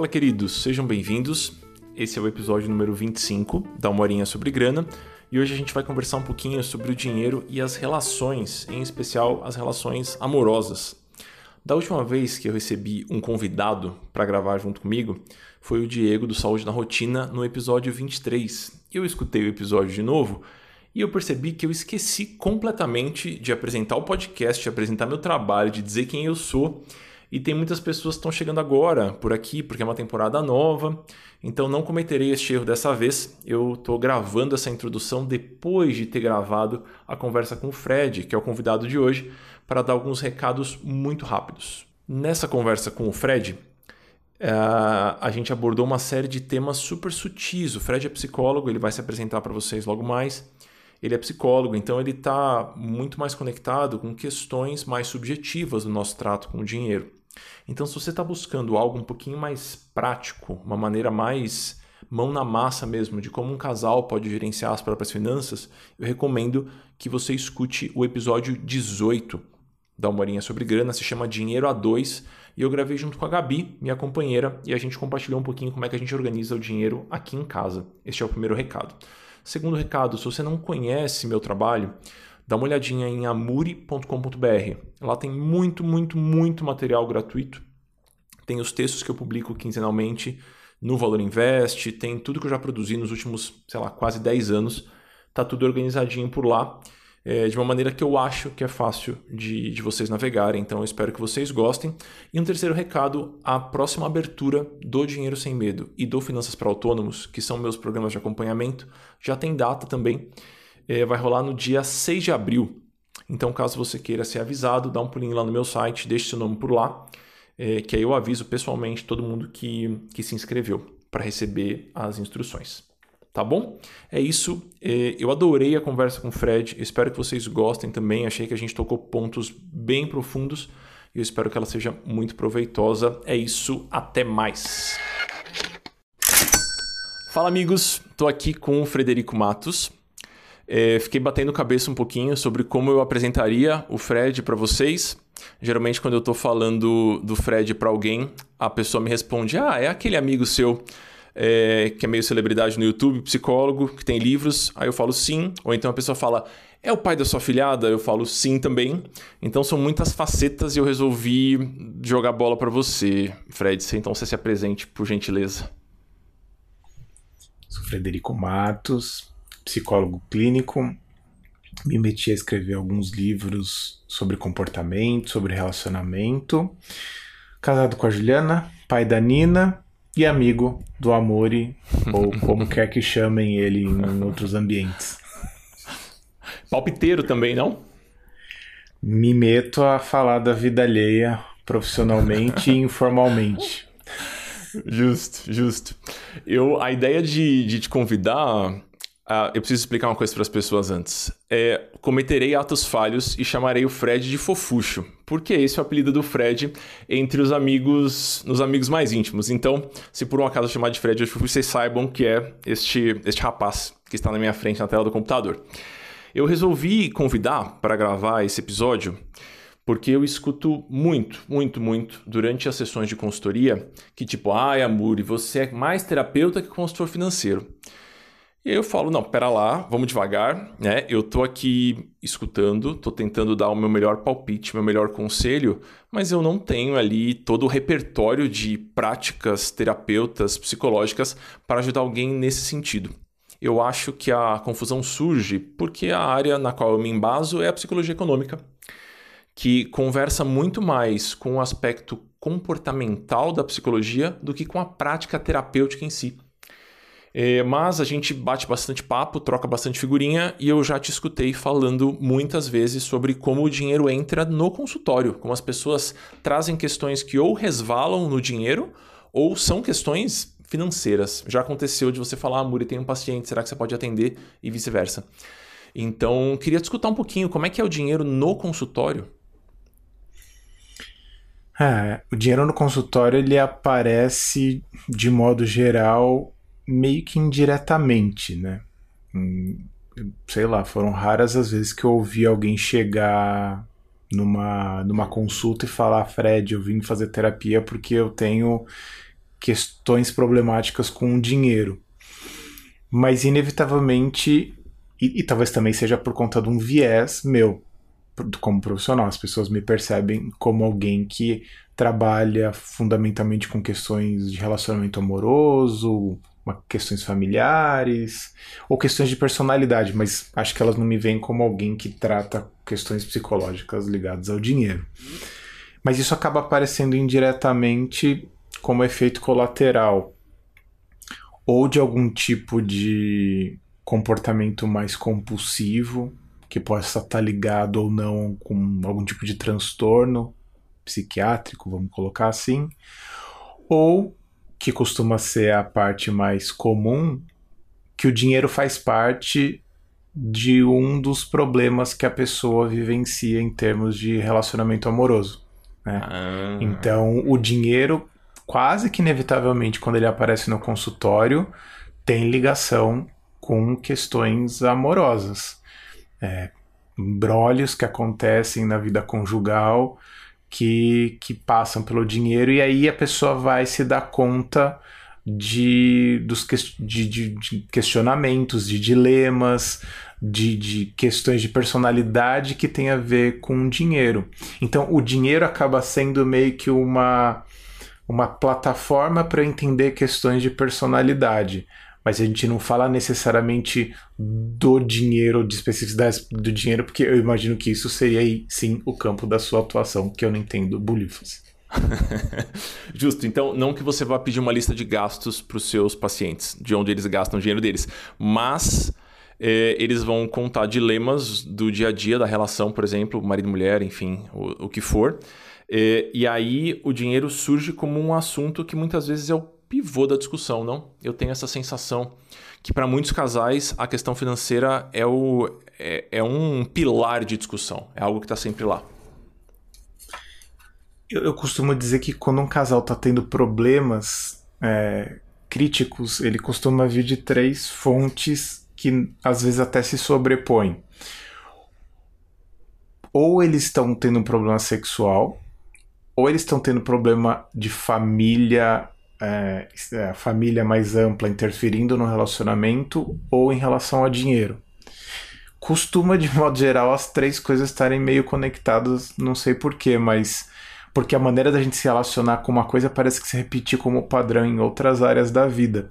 Fala, queridos, sejam bem-vindos. Esse é o episódio número 25 da Uma Horinha sobre Grana e hoje a gente vai conversar um pouquinho sobre o dinheiro e as relações, em especial as relações amorosas. Da última vez que eu recebi um convidado para gravar junto comigo foi o Diego do Saúde na Rotina no episódio 23. Eu escutei o episódio de novo e eu percebi que eu esqueci completamente de apresentar o podcast, de apresentar meu trabalho, de dizer quem eu sou. E tem muitas pessoas que estão chegando agora por aqui, porque é uma temporada nova. Então não cometerei este erro dessa vez. Eu estou gravando essa introdução depois de ter gravado a conversa com o Fred, que é o convidado de hoje, para dar alguns recados muito rápidos. Nessa conversa com o Fred, eh, a gente abordou uma série de temas super sutis. O Fred é psicólogo, ele vai se apresentar para vocês logo mais. Ele é psicólogo, então ele está muito mais conectado com questões mais subjetivas do nosso trato com o dinheiro. Então, se você está buscando algo um pouquinho mais prático, uma maneira mais mão na massa mesmo de como um casal pode gerenciar as próprias finanças, eu recomendo que você escute o episódio 18 da Humorinha sobre Grana, se chama Dinheiro a Dois, e eu gravei junto com a Gabi, minha companheira, e a gente compartilhou um pouquinho como é que a gente organiza o dinheiro aqui em casa. Este é o primeiro recado. Segundo recado, se você não conhece meu trabalho, dá uma olhadinha em amuri.com.br. Lá tem muito, muito, muito material gratuito. Tem os textos que eu publico quinzenalmente no Valor Invest, tem tudo que eu já produzi nos últimos, sei lá, quase 10 anos. Tá tudo organizadinho por lá é, de uma maneira que eu acho que é fácil de, de vocês navegarem. Então eu espero que vocês gostem. E um terceiro recado: a próxima abertura do Dinheiro Sem Medo e do Finanças para Autônomos, que são meus programas de acompanhamento, já tem data também. É, vai rolar no dia 6 de abril. Então, caso você queira ser avisado, dá um pulinho lá no meu site, deixe seu nome por lá, é, que aí eu aviso pessoalmente todo mundo que, que se inscreveu para receber as instruções tá bom? É isso. É, eu adorei a conversa com o Fred. Espero que vocês gostem também. Achei que a gente tocou pontos bem profundos e eu espero que ela seja muito proveitosa. É isso. Até mais. Fala, amigos. Estou aqui com o Frederico Matos. É, fiquei batendo cabeça um pouquinho sobre como eu apresentaria o Fred para vocês. Geralmente, quando eu estou falando do Fred para alguém, a pessoa me responde: Ah, é aquele amigo seu é, que é meio celebridade no YouTube, psicólogo, que tem livros. Aí eu falo sim. Ou então a pessoa fala, é o pai da sua filhada? Eu falo sim também. Então são muitas facetas e eu resolvi jogar bola para você, Fred. Então você se apresente, por gentileza. Sou Frederico Matos, psicólogo clínico. Me meti a escrever alguns livros sobre comportamento, sobre relacionamento. Casado com a Juliana, pai da Nina e amigo do Amore, ou como quer que chamem ele em outros ambientes. Palpiteiro também, não? Me meto a falar da vida alheia profissionalmente e informalmente. Justo, justo. Eu, a ideia de, de te convidar Uh, eu preciso explicar uma coisa para as pessoas antes. É, cometerei atos falhos e chamarei o Fred de fofucho, porque esse é o apelido do Fred entre os amigos, nos amigos mais íntimos. Então, se por um acaso eu chamar de Fred de fofucho, vocês saibam que é este, este rapaz que está na minha frente na tela do computador. Eu resolvi convidar para gravar esse episódio porque eu escuto muito, muito, muito durante as sessões de consultoria que tipo, ai, Amuri, você é mais terapeuta que consultor financeiro. E aí eu falo, não, pera lá, vamos devagar, né? Eu tô aqui escutando, tô tentando dar o meu melhor palpite, meu melhor conselho, mas eu não tenho ali todo o repertório de práticas terapeutas psicológicas para ajudar alguém nesse sentido. Eu acho que a confusão surge porque a área na qual eu me embaso é a psicologia econômica, que conversa muito mais com o aspecto comportamental da psicologia do que com a prática terapêutica em si. É, mas a gente bate bastante papo, troca bastante figurinha e eu já te escutei falando muitas vezes sobre como o dinheiro entra no consultório, como as pessoas trazem questões que ou resvalam no dinheiro ou são questões financeiras. Já aconteceu de você falar, ah, Muri, tem um paciente, será que você pode atender? E vice-versa. Então, queria te escutar um pouquinho como é que é o dinheiro no consultório. É, o dinheiro no consultório ele aparece de modo geral meio que indiretamente, né? Hum, sei lá, foram raras as vezes que eu ouvi alguém chegar numa, numa consulta e falar: Fred, eu vim fazer terapia porque eu tenho questões problemáticas com o dinheiro. Mas, inevitavelmente, e, e talvez também seja por conta de um viés meu, como profissional, as pessoas me percebem como alguém que trabalha fundamentalmente com questões de relacionamento amoroso, questões familiares ou questões de personalidade, mas acho que elas não me veem como alguém que trata questões psicológicas ligadas ao dinheiro. Mas isso acaba aparecendo indiretamente como efeito colateral ou de algum tipo de comportamento mais compulsivo, que possa estar ligado ou não com algum tipo de transtorno psiquiátrico, vamos colocar assim, ou que costuma ser a parte mais comum, que o dinheiro faz parte de um dos problemas que a pessoa vivencia em termos de relacionamento amoroso. Né? Ah. Então, o dinheiro, quase que inevitavelmente, quando ele aparece no consultório, tem ligação com questões amorosas. É, que acontecem na vida conjugal que, que passam pelo dinheiro, e aí a pessoa vai se dar conta de, dos de, de, de questionamentos, de dilemas, de, de questões de personalidade que tem a ver com dinheiro. Então, o dinheiro acaba sendo meio que uma, uma plataforma para entender questões de personalidade mas a gente não fala necessariamente do dinheiro, de especificidades do dinheiro, porque eu imagino que isso seria aí sim o campo da sua atuação, que eu não entendo bolífas. Justo, então não que você vá pedir uma lista de gastos para os seus pacientes, de onde eles gastam o dinheiro deles, mas é, eles vão contar dilemas do dia a dia da relação, por exemplo, marido e mulher, enfim, o, o que for. É, e aí o dinheiro surge como um assunto que muitas vezes é o pivô da discussão, não? Eu tenho essa sensação que para muitos casais a questão financeira é, o, é, é um pilar de discussão, é algo que está sempre lá. Eu, eu, costumo dizer que quando um casal está tendo problemas é, críticos, ele costuma vir de três fontes que às vezes até se sobrepõem. Ou eles estão tendo um problema sexual, ou eles estão tendo problema de família é, é, a família mais ampla interferindo no relacionamento ou em relação a dinheiro. Costuma, de modo geral, as três coisas estarem meio conectadas, não sei porquê, mas porque a maneira da gente se relacionar com uma coisa parece que se repetir como padrão em outras áreas da vida.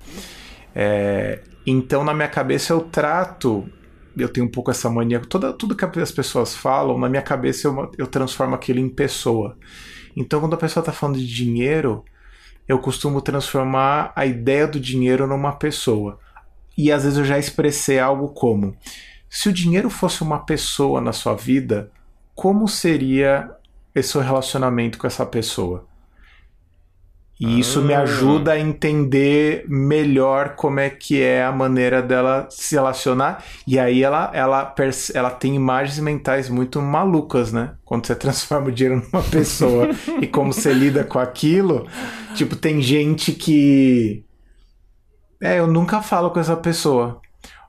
É, então, na minha cabeça, eu trato, eu tenho um pouco essa mania, toda, tudo que as pessoas falam, na minha cabeça eu, eu transformo aquilo em pessoa. Então, quando a pessoa está falando de dinheiro, eu costumo transformar a ideia do dinheiro numa pessoa. E às vezes eu já expressei algo como: se o dinheiro fosse uma pessoa na sua vida, como seria esse seu relacionamento com essa pessoa? E isso me ah. ajuda a entender melhor como é que é a maneira dela se relacionar. E aí ela, ela, ela tem imagens mentais muito malucas, né? Quando você transforma o dinheiro numa pessoa e como você lida com aquilo. Tipo, tem gente que. É, eu nunca falo com essa pessoa.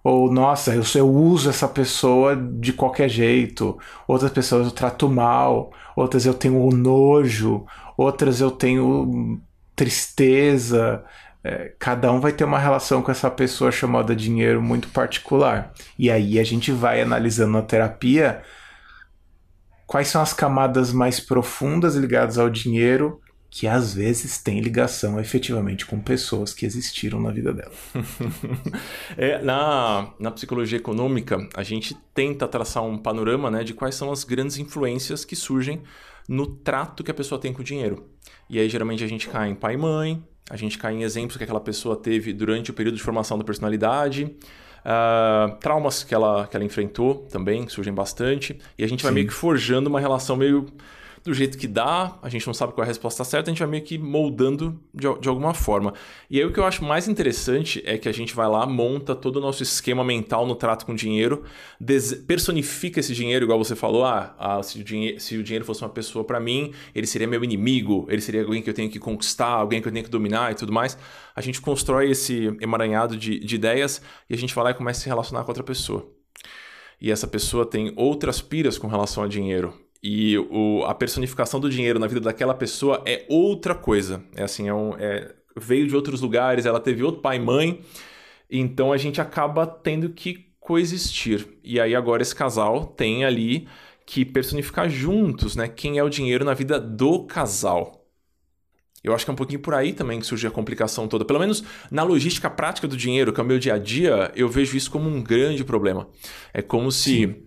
Ou, nossa, eu, eu uso essa pessoa de qualquer jeito. Outras pessoas eu trato mal. Outras eu tenho nojo. Outras eu tenho tristeza. É, cada um vai ter uma relação com essa pessoa chamada dinheiro muito particular. E aí a gente vai analisando na terapia quais são as camadas mais profundas ligadas ao dinheiro que às vezes tem ligação efetivamente com pessoas que existiram na vida dela. é, na, na psicologia econômica, a gente tenta traçar um panorama né, de quais são as grandes influências que surgem no trato que a pessoa tem com o dinheiro. E aí, geralmente, a gente cai em pai e mãe, a gente cai em exemplos que aquela pessoa teve durante o período de formação da personalidade, uh, traumas que ela, que ela enfrentou também surgem bastante, e a gente vai meio que forjando uma relação meio do jeito que dá, a gente não sabe qual é a resposta certa, a gente vai meio que moldando de, de alguma forma. E aí o que eu acho mais interessante é que a gente vai lá, monta todo o nosso esquema mental no trato com dinheiro, personifica esse dinheiro, igual você falou, ah, ah se, o dinheiro, se o dinheiro fosse uma pessoa para mim, ele seria meu inimigo, ele seria alguém que eu tenho que conquistar, alguém que eu tenho que dominar e tudo mais. A gente constrói esse emaranhado de, de ideias e a gente vai lá e começa a se relacionar com outra pessoa. E essa pessoa tem outras piras com relação a dinheiro e o, a personificação do dinheiro na vida daquela pessoa é outra coisa. É assim, é um, é, veio de outros lugares, ela teve outro pai e mãe. Então a gente acaba tendo que coexistir. E aí agora esse casal tem ali que personificar juntos, né? Quem é o dinheiro na vida do casal. Eu acho que é um pouquinho por aí também que surge a complicação toda. Pelo menos na logística prática do dinheiro, que é o meu dia a dia, eu vejo isso como um grande problema. É como se.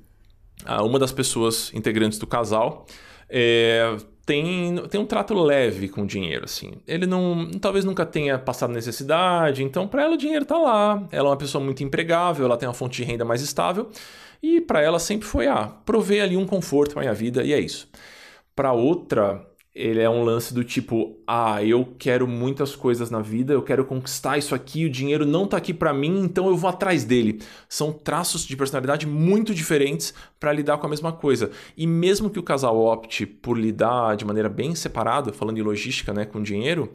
Uma das pessoas integrantes do casal é, tem, tem um trato leve com o dinheiro, assim. Ele não, talvez nunca tenha passado necessidade, então para ela o dinheiro tá lá. Ela é uma pessoa muito empregável, ela tem uma fonte de renda mais estável e para ela sempre foi ah, prover ali um conforto para minha vida e é isso. Para outra, ele é um lance do tipo, ah, eu quero muitas coisas na vida, eu quero conquistar isso aqui, o dinheiro não tá aqui para mim, então eu vou atrás dele. São traços de personalidade muito diferentes para lidar com a mesma coisa. E mesmo que o casal opte por lidar de maneira bem separada, falando em logística, né, com dinheiro,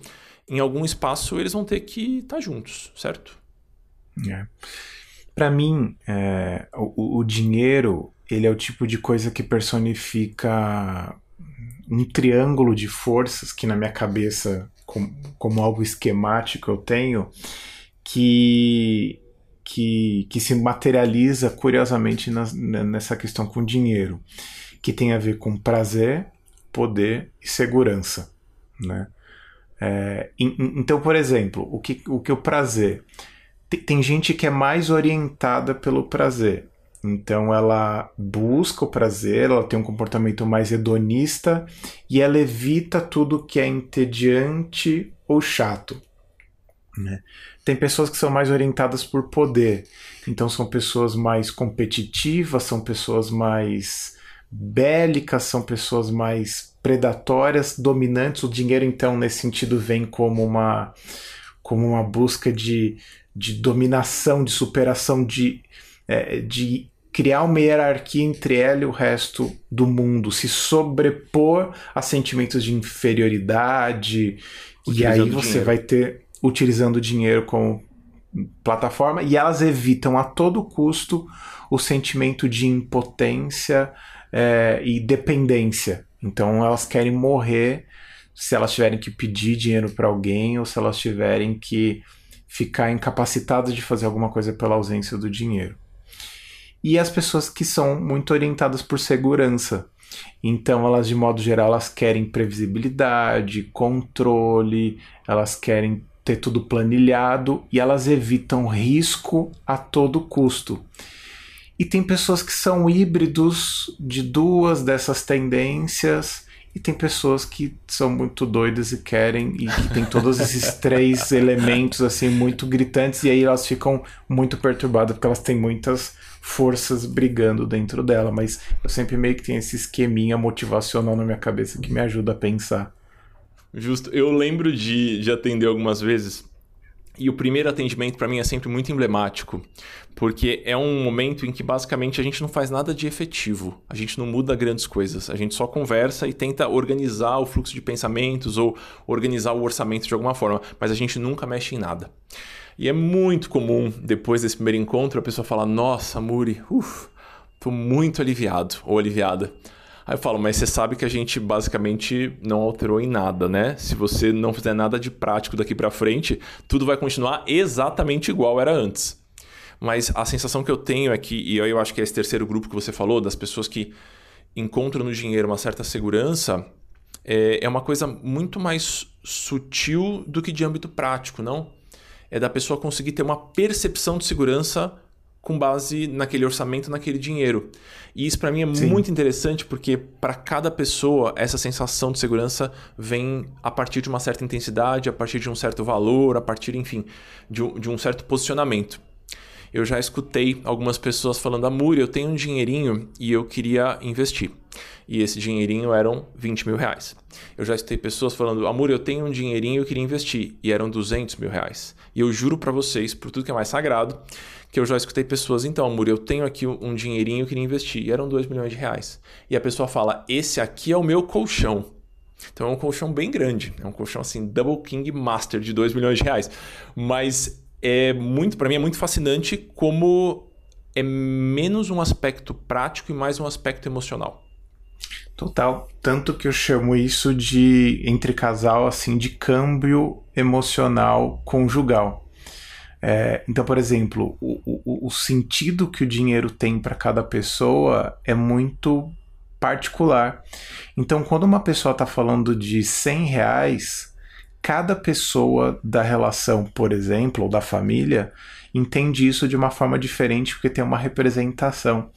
em algum espaço eles vão ter que estar tá juntos, certo? É. Para mim, é, o, o dinheiro ele é o tipo de coisa que personifica um triângulo de forças que na minha cabeça, com, como algo esquemático, eu tenho, que, que, que se materializa curiosamente na, nessa questão com dinheiro, que tem a ver com prazer, poder e segurança. Né? É, então, por exemplo, o que o, que o prazer. Tem, tem gente que é mais orientada pelo prazer. Então ela busca o prazer, ela tem um comportamento mais hedonista e ela evita tudo que é entediante ou chato. Né? Tem pessoas que são mais orientadas por poder, então são pessoas mais competitivas, são pessoas mais bélicas, são pessoas mais predatórias, dominantes. O dinheiro, então, nesse sentido, vem como uma, como uma busca de, de dominação, de superação, de é, de criar uma hierarquia entre ela e o resto do mundo, se sobrepor a sentimentos de inferioridade, utilizando e aí você dinheiro. vai ter utilizando o dinheiro como plataforma e elas evitam a todo custo o sentimento de impotência é, e dependência. Então elas querem morrer se elas tiverem que pedir dinheiro para alguém ou se elas tiverem que ficar incapacitadas de fazer alguma coisa pela ausência do dinheiro e as pessoas que são muito orientadas por segurança. Então, elas, de modo geral, elas querem previsibilidade, controle, elas querem ter tudo planilhado e elas evitam risco a todo custo. E tem pessoas que são híbridos de duas dessas tendências e tem pessoas que são muito doidas e querem, e que tem todos esses três elementos assim muito gritantes, e aí elas ficam muito perturbadas porque elas têm muitas forças brigando dentro dela. Mas eu sempre meio que tenho esse esqueminha motivacional na minha cabeça que me ajuda a pensar. Justo. Eu lembro de, de atender algumas vezes e o primeiro atendimento para mim é sempre muito emblemático, porque é um momento em que basicamente a gente não faz nada de efetivo, a gente não muda grandes coisas, a gente só conversa e tenta organizar o fluxo de pensamentos ou organizar o orçamento de alguma forma, mas a gente nunca mexe em nada. E é muito comum, depois desse primeiro encontro, a pessoa falar: Nossa, Muri, uf, tô muito aliviado ou aliviada. Aí eu falo, mas você sabe que a gente basicamente não alterou em nada, né? Se você não fizer nada de prático daqui para frente, tudo vai continuar exatamente igual era antes. Mas a sensação que eu tenho é que, e eu acho que é esse terceiro grupo que você falou, das pessoas que encontram no dinheiro uma certa segurança, é, é uma coisa muito mais sutil do que de âmbito prático, não? É da pessoa conseguir ter uma percepção de segurança com base naquele orçamento, naquele dinheiro. E isso para mim é Sim. muito interessante porque para cada pessoa essa sensação de segurança vem a partir de uma certa intensidade, a partir de um certo valor, a partir, enfim, de um, de um certo posicionamento. Eu já escutei algumas pessoas falando: Amor, eu tenho um dinheirinho e eu queria investir. E esse dinheirinho eram 20 mil reais. Eu já escutei pessoas falando: Amor, eu tenho um dinheirinho e eu queria investir. E eram 200 mil reais. E eu juro para vocês, por tudo que é mais sagrado, que eu já escutei pessoas, então, amor, eu tenho aqui um dinheirinho, eu queria investir, e eram 2 milhões de reais. E a pessoa fala, esse aqui é o meu colchão. Então é um colchão bem grande, é um colchão assim, Double King Master de 2 milhões de reais. Mas é muito, para mim é muito fascinante como é menos um aspecto prático e mais um aspecto emocional. Total. Tanto que eu chamo isso de, entre casal, assim, de câmbio emocional conjugal. É, então, por exemplo, o, o, o, sentido que o dinheiro tem para cada pessoa é muito particular. Então, quando uma pessoa está falando de 100 reais, cada pessoa da relação, por exemplo, ou da família, entende isso de uma forma diferente porque tem uma representação.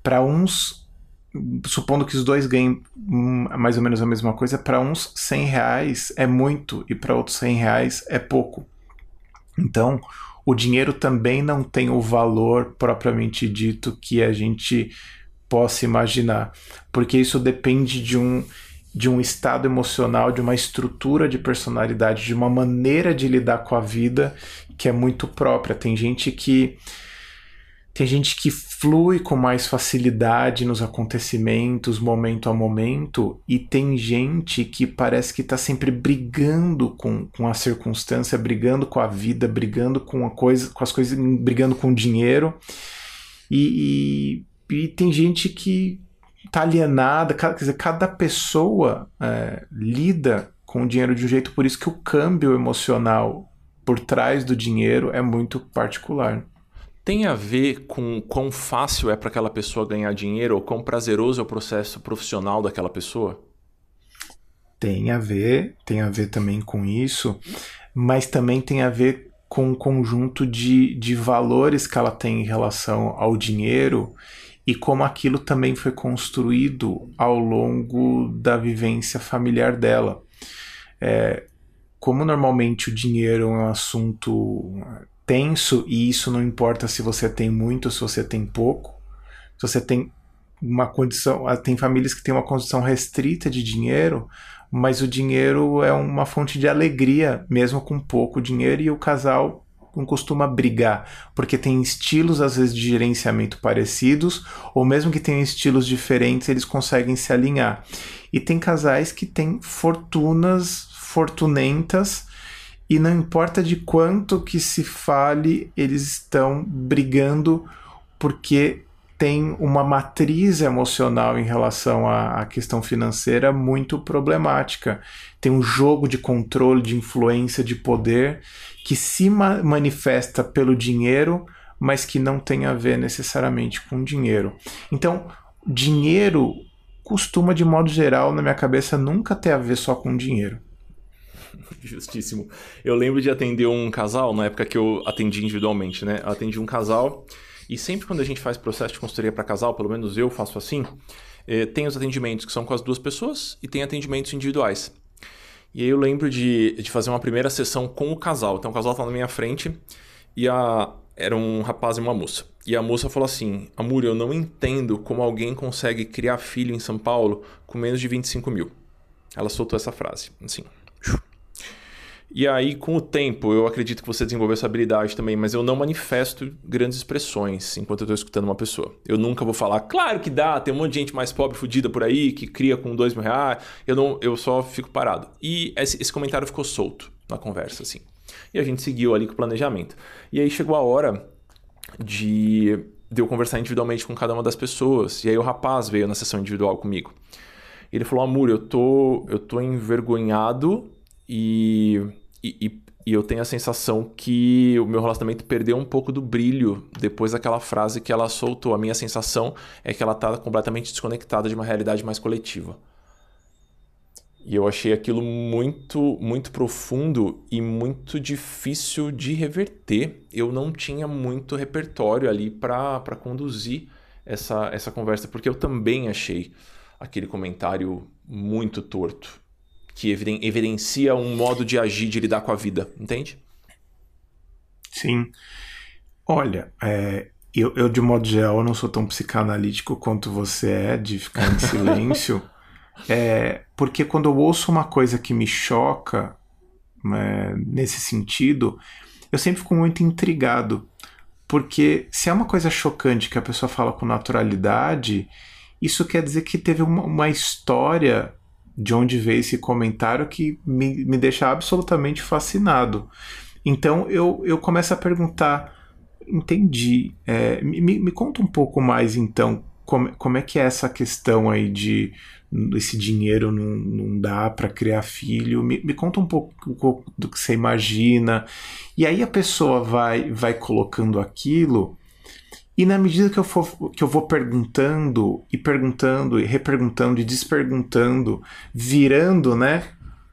Para uns, supondo que os dois ganhem mais ou menos a mesma coisa, para uns 100 reais é muito e para outros 100 reais é pouco. Então, o dinheiro também não tem o valor propriamente dito que a gente possa imaginar, porque isso depende de um de um estado emocional, de uma estrutura de personalidade, de uma maneira de lidar com a vida que é muito própria. Tem gente que tem gente que flui com mais facilidade nos acontecimentos, momento a momento, e tem gente que parece que está sempre brigando com, com a circunstância, brigando com a vida, brigando com, a coisa, com as coisas, brigando com o dinheiro. E, e, e tem gente que está alienada, quer dizer, cada pessoa é, lida com o dinheiro de um jeito, por isso que o câmbio emocional por trás do dinheiro é muito particular. Tem a ver com quão fácil é para aquela pessoa ganhar dinheiro ou quão prazeroso é o processo profissional daquela pessoa? Tem a ver, tem a ver também com isso, mas também tem a ver com um conjunto de, de valores que ela tem em relação ao dinheiro e como aquilo também foi construído ao longo da vivência familiar dela. É, como normalmente o dinheiro é um assunto tenso e isso não importa se você tem muito ou se você tem pouco, se você tem uma condição, ah, tem famílias que têm uma condição restrita de dinheiro, mas o dinheiro é uma fonte de alegria, mesmo com pouco dinheiro, e o casal não costuma brigar, porque tem estilos às vezes de gerenciamento parecidos, ou mesmo que tenham estilos diferentes, eles conseguem se alinhar. E tem casais que têm fortunas fortunentas e não importa de quanto que se fale, eles estão brigando porque tem uma matriz emocional em relação à, à, questão financeira muito problemática. Tem um jogo de controle, de influência, de poder que se ma manifesta pelo dinheiro, mas que não tem a ver necessariamente com dinheiro. Então, dinheiro costuma, de modo geral, na minha cabeça, nunca ter a ver só com dinheiro. Justíssimo. Eu lembro de atender um casal, na época que eu atendi individualmente, né? Eu atendi um casal e sempre quando a gente faz processo de consultoria para casal, pelo menos eu faço assim, eh, tem os atendimentos que são com as duas pessoas e tem atendimentos individuais. E aí eu lembro de, de fazer uma primeira sessão com o casal. Então o casal estava na minha frente e a, era um rapaz e uma moça. E a moça falou assim: Amor, eu não entendo como alguém consegue criar filho em São Paulo com menos de 25 mil. Ela soltou essa frase, assim. E aí, com o tempo, eu acredito que você desenvolveu essa habilidade também, mas eu não manifesto grandes expressões enquanto eu estou escutando uma pessoa. Eu nunca vou falar, claro que dá, tem um monte de gente mais pobre, fodida por aí, que cria com dois mil reais. Eu, não, eu só fico parado. E esse, esse comentário ficou solto na conversa, assim. E a gente seguiu ali com o planejamento. E aí chegou a hora de, de eu conversar individualmente com cada uma das pessoas. E aí o rapaz veio na sessão individual comigo. Ele falou, Amor, eu tô, eu tô envergonhado e e, e, eu tenho a sensação que o meu relacionamento perdeu um pouco do brilho depois daquela frase que ela soltou. A minha sensação é que ela está completamente desconectada de uma realidade mais coletiva. E eu achei aquilo muito, muito profundo e muito difícil de reverter. Eu não tinha muito repertório ali para conduzir essa, essa conversa, porque eu também achei aquele comentário muito torto que evidencia um modo de agir, de lidar com a vida, entende? Sim. Olha, é, eu, eu, de modo geral, não sou tão psicanalítico quanto você é, de ficar em silêncio. é, porque quando eu ouço uma coisa que me choca, é, nesse sentido, eu sempre fico muito intrigado. Porque se é uma coisa chocante que a pessoa fala com naturalidade, isso quer dizer que teve uma, uma história de onde veio esse comentário que me, me deixa absolutamente fascinado. Então eu, eu começo a perguntar, entendi, é, me, me conta um pouco mais então como, como é que é essa questão aí de esse dinheiro não, não dá para criar filho. Me, me conta um pouco, um pouco, do que você imagina. E aí a pessoa vai, vai colocando aquilo. E na medida que eu, for, que eu vou perguntando e perguntando e reperguntando e desperguntando, virando, né,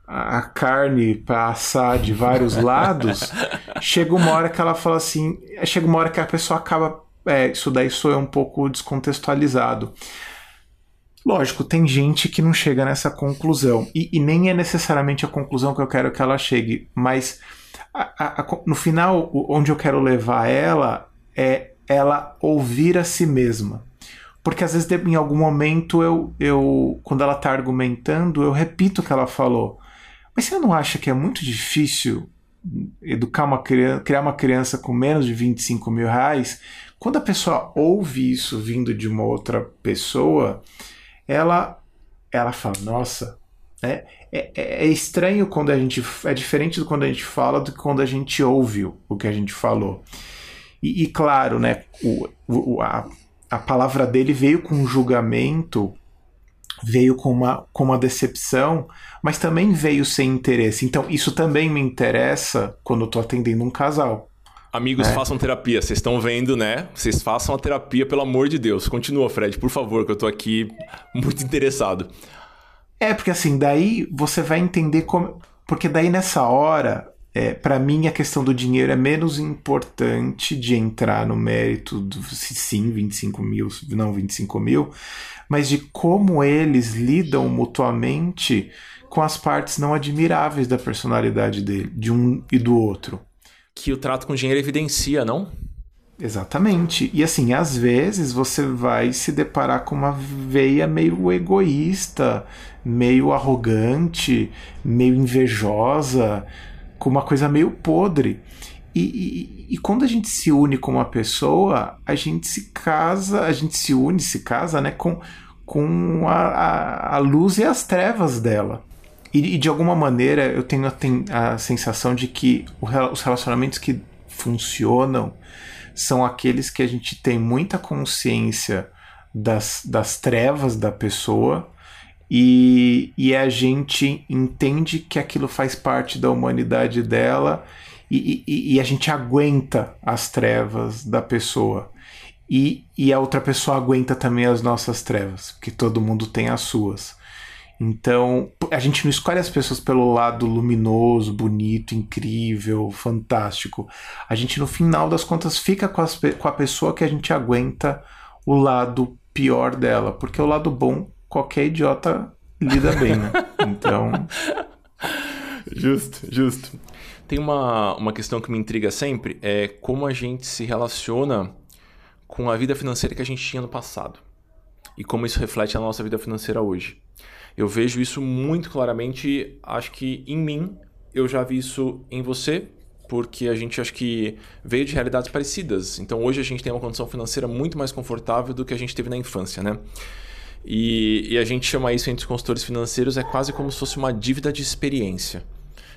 a carne para assar de vários lados, chega uma hora que ela fala assim, chega uma hora que a pessoa acaba, é, isso daí sou eu um pouco descontextualizado. Lógico, tem gente que não chega nessa conclusão. E, e, nem é necessariamente a conclusão que eu quero que ela chegue, mas a, a, a, no final, onde eu quero levar ela é ela ouvir a si mesma. Porque às vezes, em algum momento, eu, eu quando ela está argumentando, eu repito o que ela falou. Mas você não acha que é muito difícil educar uma criança, criar uma criança com menos de 25 mil reais? Quando a pessoa ouve isso vindo de uma outra pessoa, ela, ela fala, nossa, é, é, é, estranho quando a gente. É diferente do quando a gente fala do que quando a gente ouve o que a gente falou. E, e claro, né, o, o, a, a palavra dele veio com um julgamento, veio com uma, com uma decepção, mas também veio sem interesse. Então, isso também me interessa quando eu tô atendendo um casal. Amigos, é. façam terapia. Vocês estão vendo, né? Vocês façam a terapia, pelo amor de Deus. Continua, Fred, por favor, que eu tô aqui muito interessado. É, porque assim, daí você vai entender como. Porque daí nessa hora, é, para mim a questão do dinheiro é menos importante de entrar no mérito do se sim, 25 mil, não 25 mil, mas de como eles lidam mutuamente com as partes não admiráveis da personalidade dele, de um e do outro que o trato com dinheiro evidencia, não? Exatamente. E assim, às vezes você vai se deparar com uma veia meio egoísta, meio arrogante, meio invejosa, com uma coisa meio podre. E, e, e, quando a gente se une com uma pessoa, a gente se casa, a gente se une, se casa, né, com, com a, a, a luz e as trevas dela. E, e de alguma maneira eu tenho a, a sensação de que o, os relacionamentos que funcionam são aqueles que a gente tem muita consciência das, das trevas da pessoa e, e a gente entende que aquilo faz parte da humanidade dela e, e, e a gente aguenta as trevas da pessoa. E, e a outra pessoa aguenta também as nossas trevas, porque todo mundo tem as suas. Então, a gente não escolhe as pessoas pelo lado luminoso, bonito, incrível, fantástico. A gente, no final das contas, fica com, as, com a pessoa que a gente aguenta o lado pior dela. Porque o lado bom, qualquer idiota lida bem, né? Então. Justo, justo. Tem uma, uma questão que me intriga sempre: é como a gente se relaciona com a vida financeira que a gente tinha no passado. E como isso reflete na nossa vida financeira hoje. Eu vejo isso muito claramente, acho que em mim, eu já vi isso em você, porque a gente acho que veio de realidades parecidas. Então hoje a gente tem uma condição financeira muito mais confortável do que a gente teve na infância, né? E, e a gente chama isso entre os consultores financeiros, é quase como se fosse uma dívida de experiência.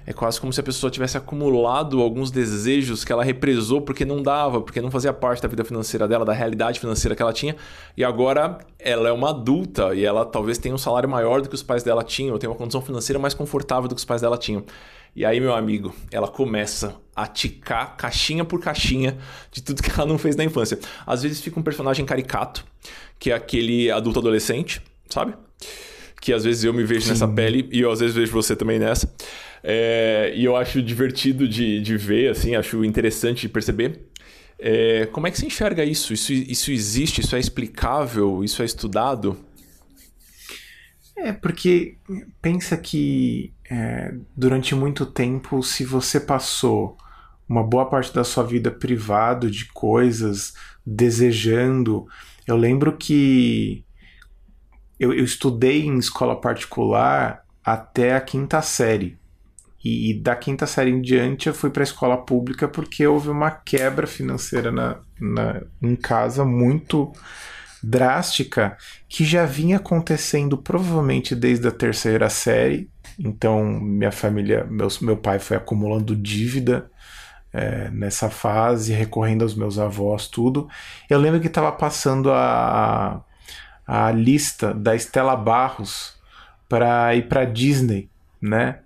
É quase como se a pessoa tivesse acumulado alguns desejos que ela represou porque não dava, porque não fazia parte da vida financeira dela, da realidade financeira que ela tinha. E agora ela é uma adulta e ela talvez tenha um salário maior do que os pais dela tinham, ou tenha uma condição financeira mais confortável do que os pais dela tinham. E aí, meu amigo, ela começa a ticar caixinha por caixinha de tudo que ela não fez na infância. Às vezes fica um personagem caricato, que é aquele adulto adolescente, sabe? Que às vezes eu me vejo Sim. nessa pele e eu às vezes vejo você também nessa. É, e eu acho divertido de, de ver, assim, acho interessante de perceber. É, como é que você enxerga isso? isso? Isso existe? Isso é explicável? Isso é estudado? É, porque pensa que é, durante muito tempo, se você passou uma boa parte da sua vida privado de coisas, desejando. Eu lembro que eu, eu estudei em escola particular até a quinta série. E, da quinta série em diante eu fui para a escola pública porque houve uma quebra financeira na, na, em casa muito drástica que já vinha acontecendo provavelmente desde a terceira série. Então, minha família, meus, meu pai foi acumulando dívida é, nessa fase, recorrendo aos meus avós, tudo. Eu lembro que estava passando a, a lista da Estela Barros para ir para Disney, né?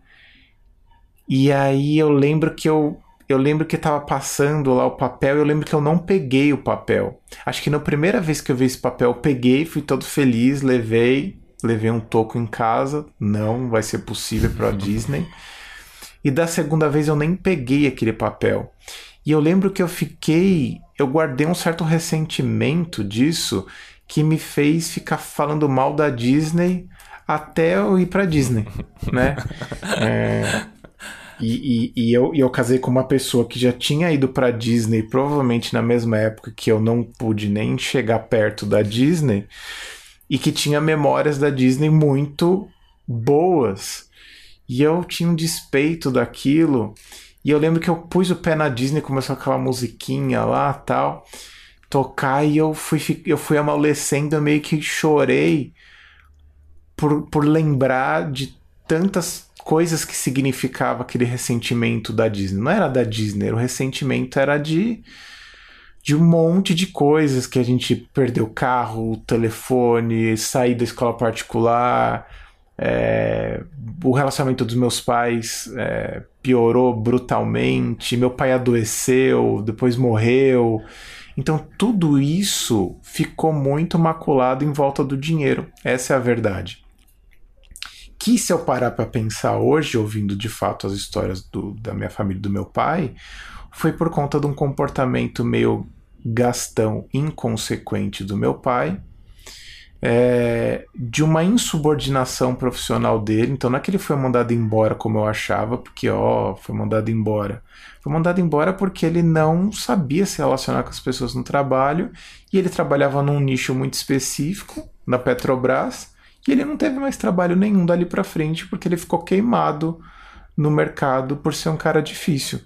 E aí eu lembro que eu eu lembro que estava passando lá o papel, eu lembro que eu não peguei o papel. Acho que na primeira vez que eu vi esse papel, eu peguei, fui todo feliz, levei, levei um toco em casa. Não vai ser possível para Disney. E da segunda vez eu nem peguei aquele papel. E eu lembro que eu fiquei, eu guardei um certo ressentimento disso que me fez ficar falando mal da Disney até eu ir para Disney, né? É, e, e, e, eu, e eu casei com uma pessoa que já tinha ido para Disney, provavelmente na mesma época que eu não pude nem chegar perto da Disney, e que tinha memórias da Disney muito boas. E eu tinha um despeito daquilo. E eu lembro que eu pus o pé na Disney, começou aquela musiquinha lá tal, tocar, e eu fui, eu fui amolecendo, eu meio que chorei por, por lembrar de tantas coisas que significava aquele ressentimento da Disney. Não era da Disney, o ressentimento era de de um monte de coisas que a gente perdeu carro, telefone, sair da escola particular, é, o relacionamento dos meus pais é, piorou brutalmente, meu pai adoeceu, depois morreu. Então tudo isso ficou muito maculado em volta do dinheiro. Essa é a verdade que se eu parar para pensar hoje, ouvindo de fato as histórias do, da minha família e do meu pai, foi por conta de um comportamento meio gastão inconsequente do meu pai, é, de uma insubordinação profissional dele. Então não é que ele foi mandado embora como eu achava, porque ó, foi mandado embora. Foi mandado embora porque ele não sabia se relacionar com as pessoas no trabalho e ele trabalhava num nicho muito específico na Petrobras e ele não teve mais trabalho nenhum dali para frente porque ele ficou queimado no mercado por ser um cara difícil.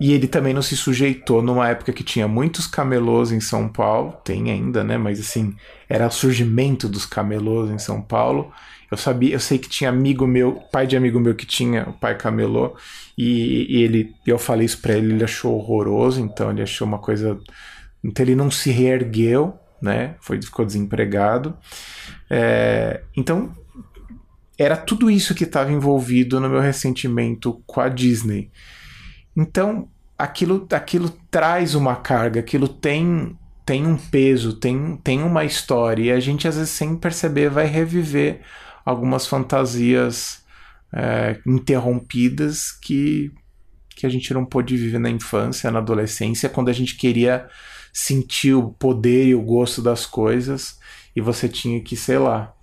E ele também não se sujeitou numa época que tinha muitos camelôs em São Paulo, tem ainda, né? Mas assim, era o surgimento dos camelôs em São Paulo. Eu sabia, eu sei que tinha amigo meu, pai de amigo meu que tinha o pai camelô, e, e ele, eu falei isso para ele, ele achou horroroso, então ele achou uma coisa, então ele não se reergueu, né? Foi, ficou desempregado. É, então, era tudo isso que estava envolvido no meu ressentimento com a Disney. Então, aquilo, aquilo traz uma carga, aquilo tem tem um peso, tem, tem uma história, e a gente às vezes sem perceber vai reviver algumas fantasias é, interrompidas que, que a gente não pôde viver na infância, na adolescência, quando a gente queria sentir o poder e o gosto das coisas e você tinha que, sei lá,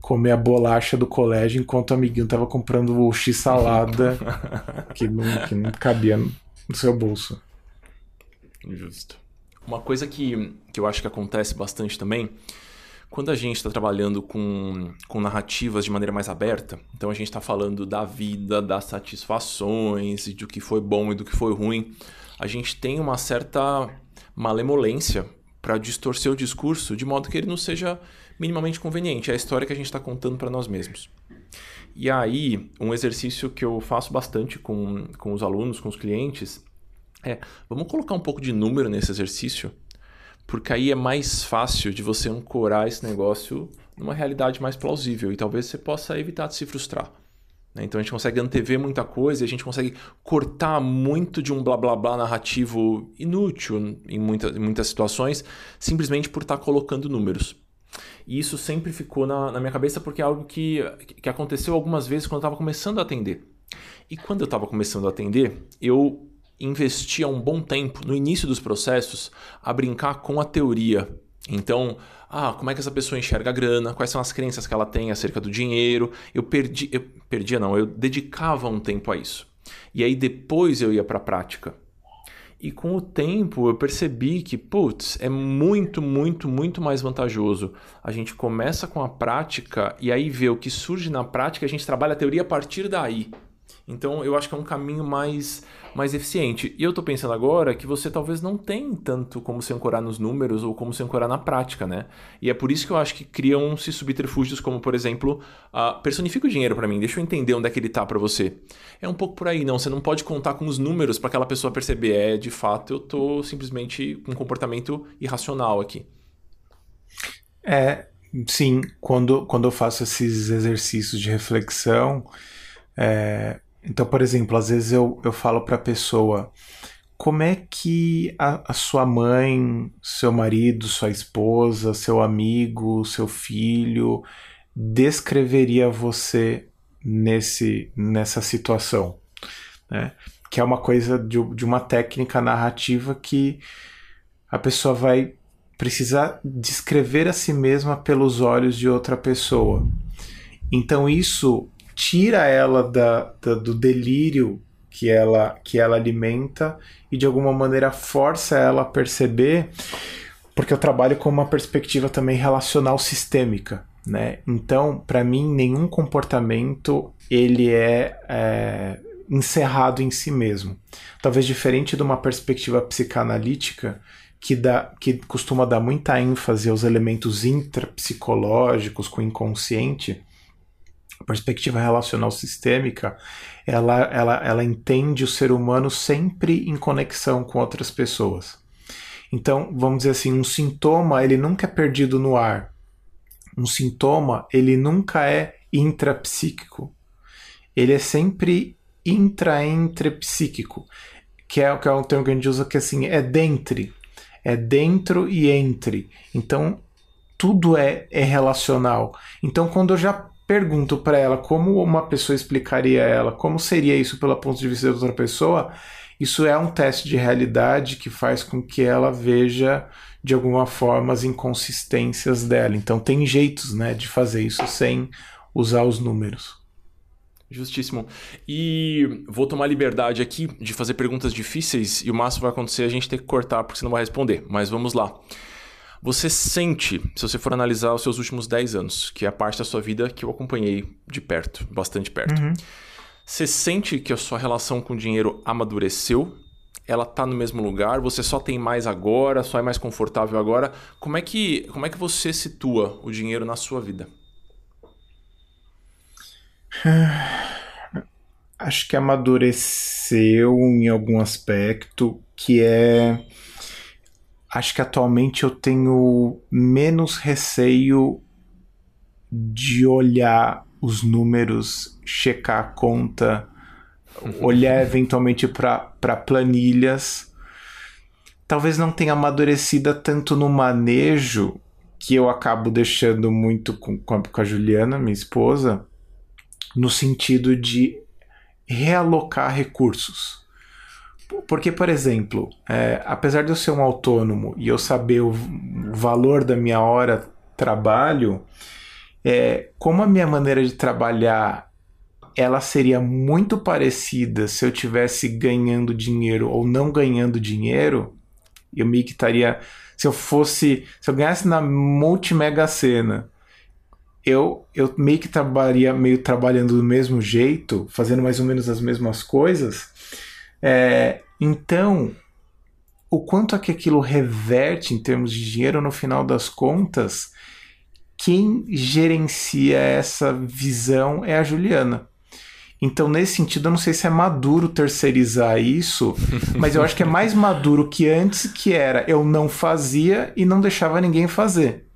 comer a bolacha do colégio enquanto o amiguinho tava comprando o x-salada que, não, que não cabia no seu bolso. Justo. Uma coisa que, que eu acho que acontece bastante também, quando a gente está trabalhando com, com narrativas de maneira mais aberta, então a gente está falando da vida, das satisfações, e do que foi bom e do que foi ruim, a gente tem uma certa malemolência para distorcer o discurso de modo que ele não seja minimamente conveniente. É a história que a gente está contando para nós mesmos. E aí, um exercício que eu faço bastante com, com os alunos, com os clientes, é: vamos colocar um pouco de número nesse exercício, porque aí é mais fácil de você ancorar esse negócio numa realidade mais plausível e talvez você possa evitar de se frustrar. Né? Então a gente consegue antever muita coisa, a gente consegue cortar muito de um blá blá blá narrativo inútil em, muita, em muitas situações, simplesmente por estar tá colocando números. E isso sempre ficou na, na minha cabeça porque é algo que, que aconteceu algumas vezes quando eu estava começando a atender. E quando eu estava começando a atender, eu investi há um bom tempo, no início dos processos, a brincar com a teoria. Então, ah, como é que essa pessoa enxerga a grana, quais são as crenças que ela tem acerca do dinheiro. Eu perdi, eu perdia não, eu dedicava um tempo a isso. E aí depois eu ia para a prática. E com o tempo eu percebi que, putz, é muito, muito, muito mais vantajoso. A gente começa com a prática e aí vê o que surge na prática, a gente trabalha a teoria a partir daí. Então eu acho que é um caminho mais, mais eficiente. E eu estou pensando agora que você talvez não tem tanto como se ancorar nos números ou como se ancorar na prática, né? E é por isso que eu acho que criam-se subterfúgios como, por exemplo, uh, personifica o dinheiro para mim, deixa eu entender onde é que ele está para você. É um pouco por aí, não. Você não pode contar com os números para aquela pessoa perceber, é, de fato, eu estou simplesmente com um comportamento irracional aqui. É, sim, quando, quando eu faço esses exercícios de reflexão, é, então, por exemplo, às vezes eu, eu falo para a pessoa como é que a, a, sua mãe, seu marido, sua esposa, seu amigo, seu filho descreveria você nesse, nessa situação, né? Que é uma coisa de, de uma técnica narrativa que a pessoa vai precisar descrever a si mesma pelos olhos de outra pessoa. Então isso tira ela da, da, do delírio que ela, que ela alimenta e de alguma maneira força ela a perceber, porque eu trabalho com uma perspectiva também relacional sistêmica. Né? Então, para mim, nenhum comportamento ele é, é encerrado em si mesmo. Talvez diferente de uma perspectiva psicanalítica, que, dá, que costuma dar muita ênfase aos elementos intrapsicológicos com o inconsciente, a perspectiva relacional sistêmica, ela, ela, ela entende o ser humano sempre em conexão com outras pessoas. Então, vamos dizer assim, um sintoma, ele nunca é perdido no ar. Um sintoma, ele nunca é intrapsíquico. Ele é sempre intra-entrepsíquico, que é, que é um termo que a gente usa que assim, é dentre é dentro e entre. Então, tudo é, é relacional. Então, quando eu já pergunto para ela como uma pessoa explicaria ela, como seria isso pelo ponto de vista de outra pessoa, isso é um teste de realidade que faz com que ela veja de alguma forma as inconsistências dela. Então tem jeitos, né, de fazer isso sem usar os números. Justíssimo. E vou tomar liberdade aqui de fazer perguntas difíceis e o máximo vai acontecer a gente ter que cortar porque você não vai responder. Mas vamos lá. Você sente, se você for analisar os seus últimos 10 anos, que é a parte da sua vida que eu acompanhei de perto, bastante perto. Uhum. Você sente que a sua relação com o dinheiro amadureceu? Ela tá no mesmo lugar? Você só tem mais agora? Só é mais confortável agora? Como é que, como é que você situa o dinheiro na sua vida? Acho que amadureceu em algum aspecto que é. Acho que atualmente eu tenho menos receio de olhar os números, checar a conta, olhar eventualmente para planilhas. Talvez não tenha amadurecida tanto no manejo, que eu acabo deixando muito com, com a Juliana, minha esposa, no sentido de realocar recursos. Porque, por exemplo, é, apesar de eu ser um autônomo e eu saber o valor da minha hora trabalho, é, como a minha maneira de trabalhar ela seria muito parecida se eu tivesse ganhando dinheiro ou não ganhando dinheiro, eu meio que estaria. Se eu fosse. Se eu ganhasse na multimega cena eu, eu meio que trabalharia meio trabalhando do mesmo jeito, fazendo mais ou menos as mesmas coisas. É, então, o quanto é que aquilo reverte em termos de dinheiro, no final das contas, quem gerencia essa visão é a Juliana. Então, nesse sentido, eu não sei se é maduro terceirizar isso, mas eu acho que é mais maduro que antes, que era eu não fazia e não deixava ninguém fazer.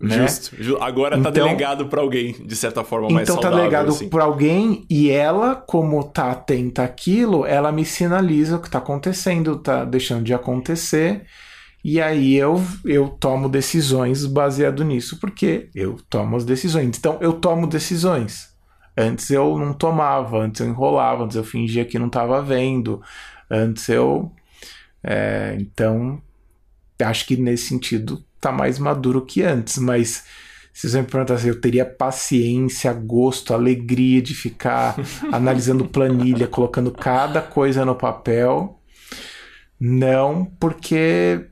Né? Justo. Agora tá então, tá delegado para alguém, de certa forma, mais então saudável. Então tá delegado assim. para alguém e ela, como tá atenta àquilo, ela me sinaliza o que tá acontecendo, tá deixando de acontecer. E aí eu, eu tomo decisões baseado nisso, porque eu tomo as decisões. Então eu tomo decisões. Antes eu não tomava, antes eu enrolava, antes eu fingia que não estava vendo, antes eu. É, então, acho que nesse sentido tá mais maduro que antes, mas se você me perguntasse, eu teria paciência, gosto, alegria de ficar analisando planilha, colocando cada coisa no papel. Não, porque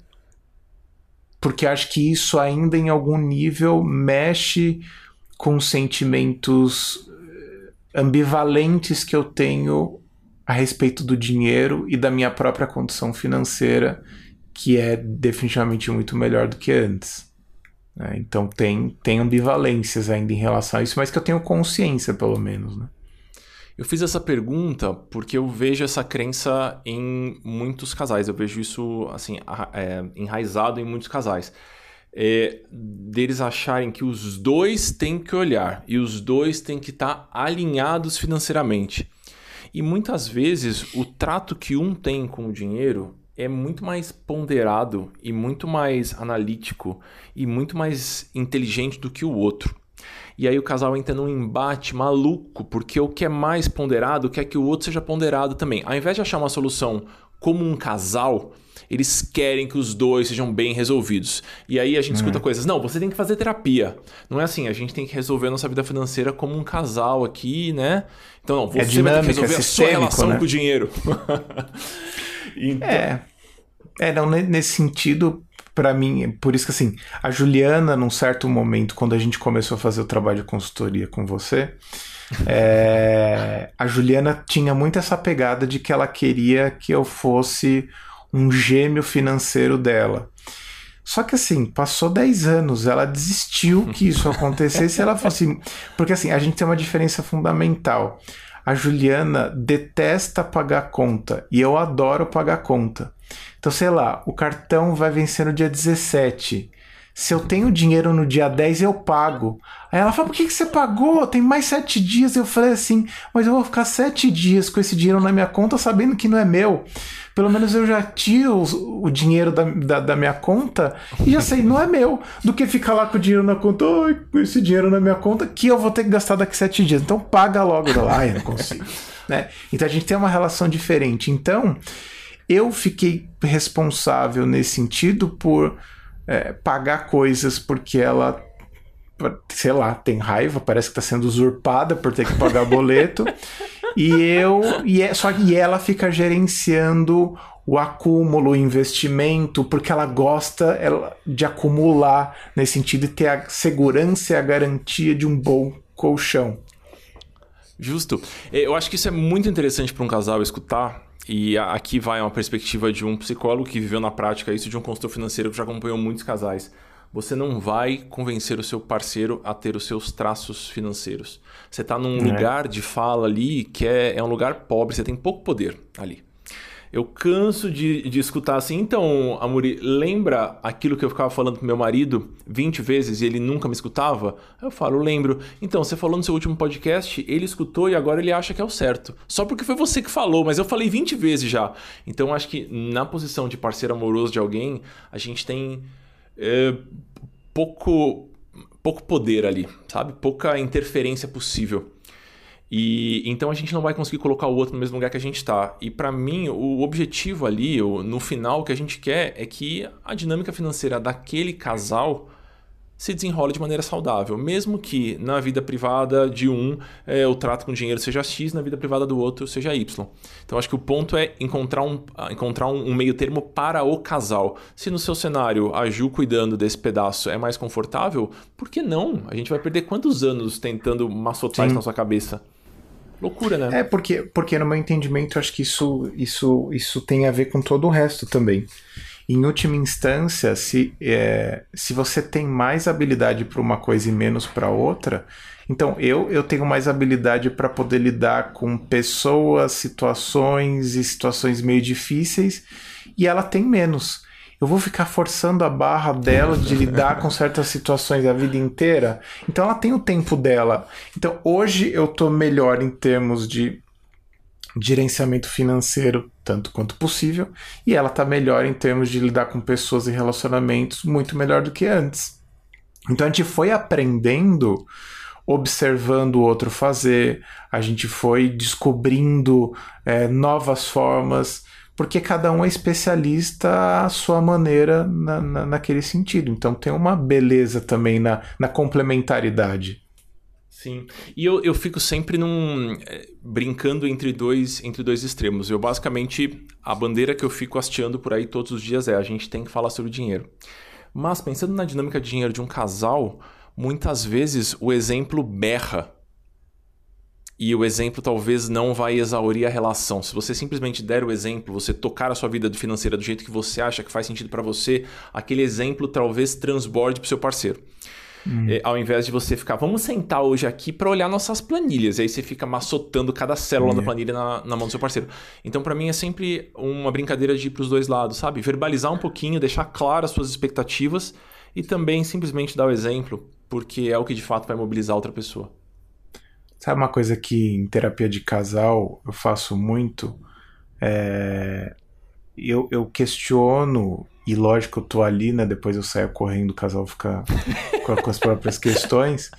porque acho que isso ainda em algum nível mexe com sentimentos eh, ambivalentes que eu tenho a respeito do dinheiro e da minha própria condição financeira que é definitivamente muito melhor do que antes. Né? Então tem, tem ambivalências ainda em relação a isso, mas que eu tenho consciência, pelo menos. Né? Eu fiz essa pergunta porque eu vejo essa crença em muitos casais. Eu vejo isso assim é, enraizado em muitos casais. é, deles acharem que os dois têm que olhar e os dois têm que estar tá alinhados financeiramente. E muitas vezes o trato que um tem com o dinheiro é muito mais ponderado e muito mais analítico e muito mais inteligente do que o outro. E aí o casal entra num embate maluco, porque o que é mais ponderado quer que o outro seja ponderado também. Ao invés de achar uma solução como um casal, eles querem que os dois sejam bem resolvidos. E aí a gente escuta uhum. coisas, não, você tem que fazer terapia. Não é assim, a gente tem que resolver a nossa vida financeira como um casal aqui, né? Então, não, você é dinâmica, vai ter que resolver a sua relação né? com o dinheiro. então... É. É, não, nesse sentido, para mim, por isso que assim, a Juliana, num certo momento, quando a gente começou a fazer o trabalho de consultoria com você, é, a Juliana tinha muito essa pegada de que ela queria que eu fosse um gêmeo financeiro dela. Só que assim, passou 10 anos, ela desistiu que isso acontecesse, ela falou assim, porque assim, a gente tem uma diferença fundamental. A Juliana detesta pagar conta e eu adoro pagar conta. Então, sei lá, o cartão vai vencer no dia 17. Se eu tenho dinheiro no dia 10, eu pago. Aí ela fala: por que, que você pagou? Tem mais sete dias. Eu falei assim: mas eu vou ficar sete dias com esse dinheiro na minha conta sabendo que não é meu. Pelo menos eu já tiro o, dinheiro da, da, da, minha conta e já sei, não é meu. Do que ficar lá com o dinheiro na conta, com esse dinheiro na minha conta, que eu vou ter que gastar daqui sete dias. Então paga logo. Ai, eu não consigo. né? Então a gente tem uma relação diferente. Então eu fiquei responsável nesse sentido por é, pagar coisas porque ela, sei lá, tem raiva, parece que está sendo usurpada por ter que pagar boleto. e eu, e é, só que ela fica gerenciando o acúmulo, o investimento, porque ela gosta ela, de acumular nesse sentido e ter a segurança e a garantia de um bom colchão. Justo. Eu acho que isso é muito interessante para um casal escutar, e aqui vai uma perspectiva de um psicólogo que viveu na prática isso, de um consultor financeiro que já acompanhou muitos casais. Você não vai convencer o seu parceiro a ter os seus traços financeiros. Você está num é. lugar de fala ali que é, é um lugar pobre, você tem pouco poder ali. Eu canso de, de escutar assim, então, Amuri, lembra aquilo que eu ficava falando pro meu marido 20 vezes e ele nunca me escutava? Eu falo, lembro. Então, você falou no seu último podcast, ele escutou e agora ele acha que é o certo. Só porque foi você que falou, mas eu falei 20 vezes já. Então, acho que na posição de parceiro amoroso de alguém, a gente tem é, pouco, pouco poder ali, sabe? Pouca interferência possível. E então a gente não vai conseguir colocar o outro no mesmo lugar que a gente está. E para mim, o objetivo ali, no final, o que a gente quer é que a dinâmica financeira daquele casal se desenrole de maneira saudável, mesmo que na vida privada de um é, o trato com dinheiro seja X, na vida privada do outro seja Y. Então acho que o ponto é encontrar um, encontrar um meio termo para o casal. Se no seu cenário a Ju cuidando desse pedaço é mais confortável, por que não? A gente vai perder quantos anos tentando maçotar isso na sua cabeça? Loucura, né? É, porque, porque no meu entendimento, acho que isso, isso, isso tem a ver com todo o resto também. Em última instância, se, é, se você tem mais habilidade para uma coisa e menos para outra, então eu, eu tenho mais habilidade para poder lidar com pessoas, situações e situações meio difíceis, e ela tem menos eu vou ficar forçando a barra dela de lidar com certas situações a vida inteira. Então ela tem o tempo dela. Então hoje eu tô melhor em termos de gerenciamento financeiro, tanto quanto possível, e ela tá melhor em termos de lidar com pessoas e relacionamentos, muito melhor do que antes. Então a gente foi aprendendo observando o outro fazer, a gente foi descobrindo é, novas formas porque cada um é especialista à sua maneira na, na, naquele sentido. Então tem uma beleza também na, na complementaridade. Sim. E eu, eu fico sempre num. É, brincando entre dois, entre dois extremos. Eu basicamente. A bandeira que eu fico hasteando por aí todos os dias é: a gente tem que falar sobre dinheiro. Mas pensando na dinâmica de dinheiro de um casal, muitas vezes o exemplo berra e o exemplo talvez não vai exaurir a relação. Se você simplesmente der o exemplo, você tocar a sua vida financeira do jeito que você acha que faz sentido para você, aquele exemplo talvez transborde para seu parceiro. Hum. É, ao invés de você ficar, vamos sentar hoje aqui para olhar nossas planilhas. E aí você fica maçotando cada célula da planilha na, na, mão do seu parceiro. Então, para mim, é sempre uma brincadeira de ir para os dois lados, sabe? Verbalizar um pouquinho, deixar claras as suas expectativas e também simplesmente dar o exemplo, porque é o que de fato vai mobilizar outra pessoa. Sabe uma coisa que em terapia de casal eu faço muito? É... Eu, eu questiono, e lógico, eu tô ali, né? Depois eu saio correndo, o casal fica com as próprias questões.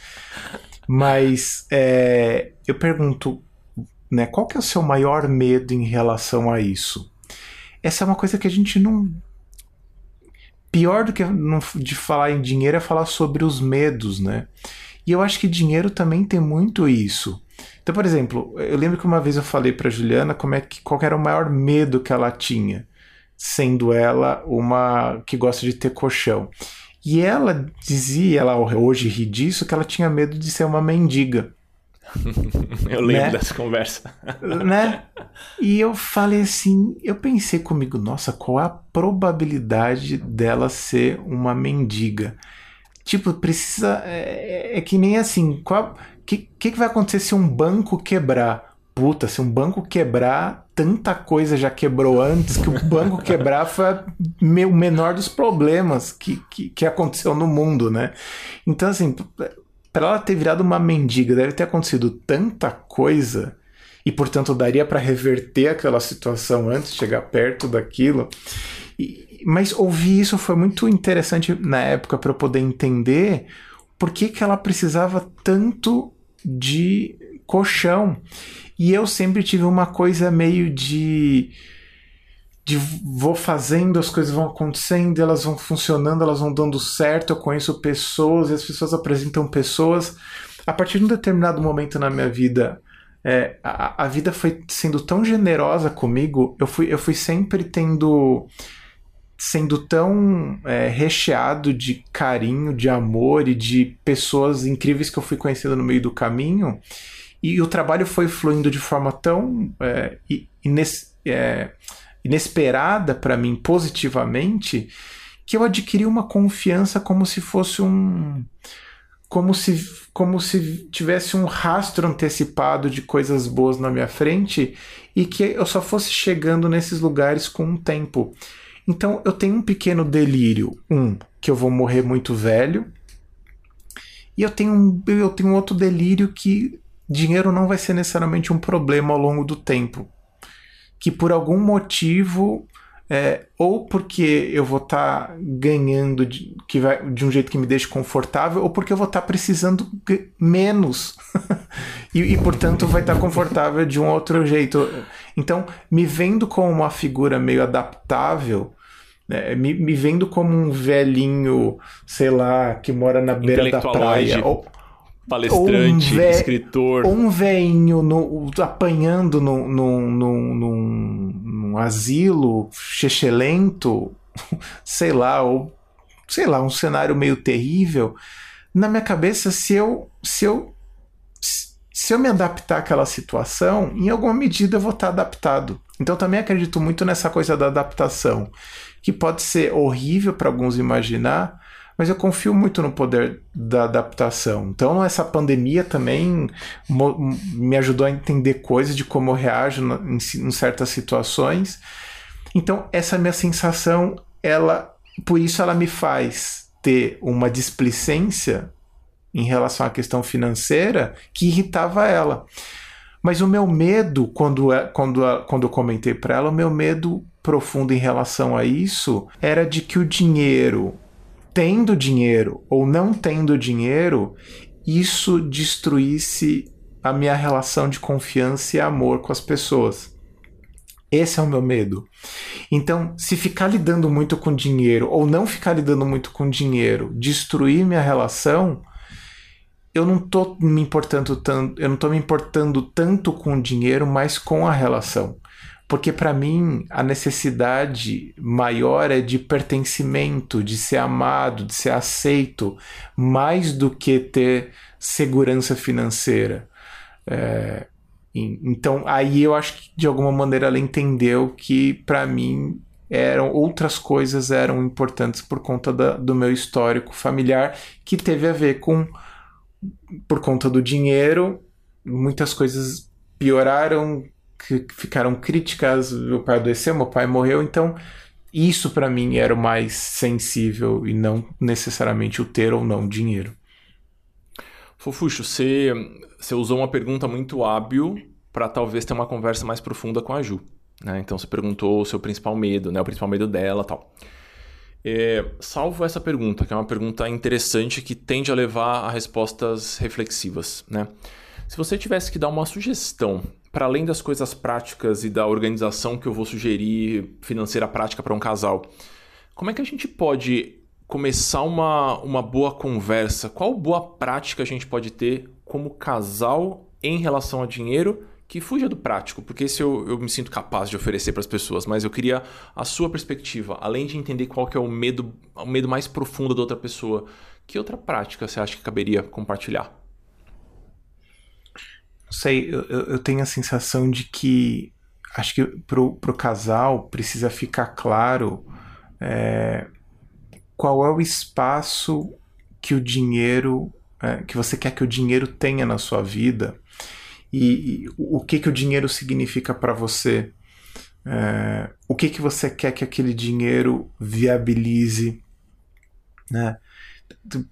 Mas é... eu pergunto, né? Qual que é o seu maior medo em relação a isso? Essa é uma coisa que a gente não. Pior do que de falar em dinheiro é falar sobre os medos, né? E eu acho que dinheiro também tem muito isso. Então, por exemplo, eu lembro que uma vez eu falei para Juliana como é que qual era o maior medo que ela tinha, sendo ela uma que gosta de ter colchão. E ela dizia, ela hoje ri disso, que ela tinha medo de ser uma mendiga. eu lembro né? dessa conversa. né? E eu falei assim, eu pensei comigo, nossa, qual é a probabilidade dela ser uma mendiga? Tipo, precisa. É, é que nem assim. O que, que, que vai acontecer se um banco quebrar? Puta, se um banco quebrar, tanta coisa já quebrou antes que o banco quebrar foi o menor dos problemas que, que, que aconteceu no mundo, né? Então, assim, para ela ter virado uma mendiga, deve ter acontecido tanta coisa e, portanto, daria para reverter aquela situação antes de chegar perto daquilo. E, mas ouvir isso foi muito interessante na época para eu poder entender por que, que ela precisava tanto de colchão. E eu sempre tive uma coisa meio de de vou fazendo, as coisas vão acontecendo, elas vão funcionando, elas vão dando certo. Eu conheço pessoas e as pessoas apresentam pessoas. A partir de um determinado momento na minha vida, é, a, a vida foi sendo tão generosa comigo, eu fui, eu fui sempre tendo. Sendo tão é, recheado de carinho, de amor e de pessoas incríveis que eu fui conhecendo no meio do caminho. E o trabalho foi fluindo de forma tão é, ines, é, inesperada para mim positivamente que eu adquiri uma confiança como se fosse um como se como se tivesse um rastro antecipado de coisas boas na minha frente e que eu só fosse chegando nesses lugares com um tempo. Então eu tenho um pequeno delírio, um que eu vou morrer muito velho, e eu tenho um, eu tenho outro delírio que dinheiro não vai ser necessariamente um problema ao longo do tempo que por algum motivo é, ou porque eu vou estar tá ganhando de, que vai, de um jeito que me deixe confortável, ou porque eu vou estar tá precisando menos. e, e, portanto, vai estar tá confortável de um outro jeito. Então, me vendo como uma figura meio adaptável, né, me, me vendo como um velhinho, sei lá, que mora na beira da praia. Ou, palestrante, um escritor. Um veinho no, apanhando num, num, num, num asilo chechelento, sei lá, ou sei lá, um cenário meio terrível. Na minha cabeça, se eu, se eu se eu me adaptar àquela situação, em alguma medida eu vou estar adaptado. Então também acredito muito nessa coisa da adaptação, que pode ser horrível para alguns imaginar, mas eu confio muito no poder da adaptação. Então, essa pandemia também me ajudou a entender coisas de como eu reajo em, em certas situações. Então, essa minha sensação, ela, por isso ela me faz ter uma displicência em relação à questão financeira que irritava ela. Mas o meu medo, quando, é, quando, quando eu comentei para ela, o meu medo profundo em relação a isso era de que o dinheiro tendo dinheiro ou não tendo dinheiro, isso destruísse a minha relação de confiança e amor com as pessoas. Esse é o meu medo. Então, se ficar lidando muito com dinheiro ou não ficar lidando muito com dinheiro destruir minha relação, eu não tô me importando tanto, eu não tô me importando tanto com o dinheiro, mas com a relação. Porque para mim a necessidade maior é de pertencimento, de ser amado, de ser aceito, mais do que ter segurança financeira. É, então aí eu acho que de alguma maneira ela entendeu que para mim eram outras coisas eram importantes por conta da, do meu histórico familiar que teve a ver com por conta do dinheiro muitas coisas pioraram que ficaram críticas, meu pai adoeceu, meu pai morreu, então isso para mim era o mais sensível e não necessariamente o ter ou não dinheiro. Fofuxo, você, você usou uma pergunta muito hábil para talvez ter uma conversa mais profunda com a Ju. Né? Então você perguntou o seu principal medo, né? o principal medo dela tal. É, salvo essa pergunta, que é uma pergunta interessante que tende a levar a respostas reflexivas. Né? Se você tivesse que dar uma sugestão, para além das coisas práticas e da organização que eu vou sugerir financeira prática para um casal, como é que a gente pode começar uma, uma boa conversa? Qual boa prática a gente pode ter como casal em relação a dinheiro que fuja do prático, porque esse eu, eu me sinto capaz de oferecer para as pessoas, mas eu queria a sua perspectiva, além de entender qual que é o medo, o medo mais profundo da outra pessoa, que outra prática você acha que caberia compartilhar? Não sei, eu, eu tenho a sensação de que acho que pro, pro casal precisa ficar claro é, qual é o espaço que o dinheiro é, que você quer que o dinheiro tenha na sua vida e, e o que que o dinheiro significa para você? É, o que que você quer que aquele dinheiro viabilize né?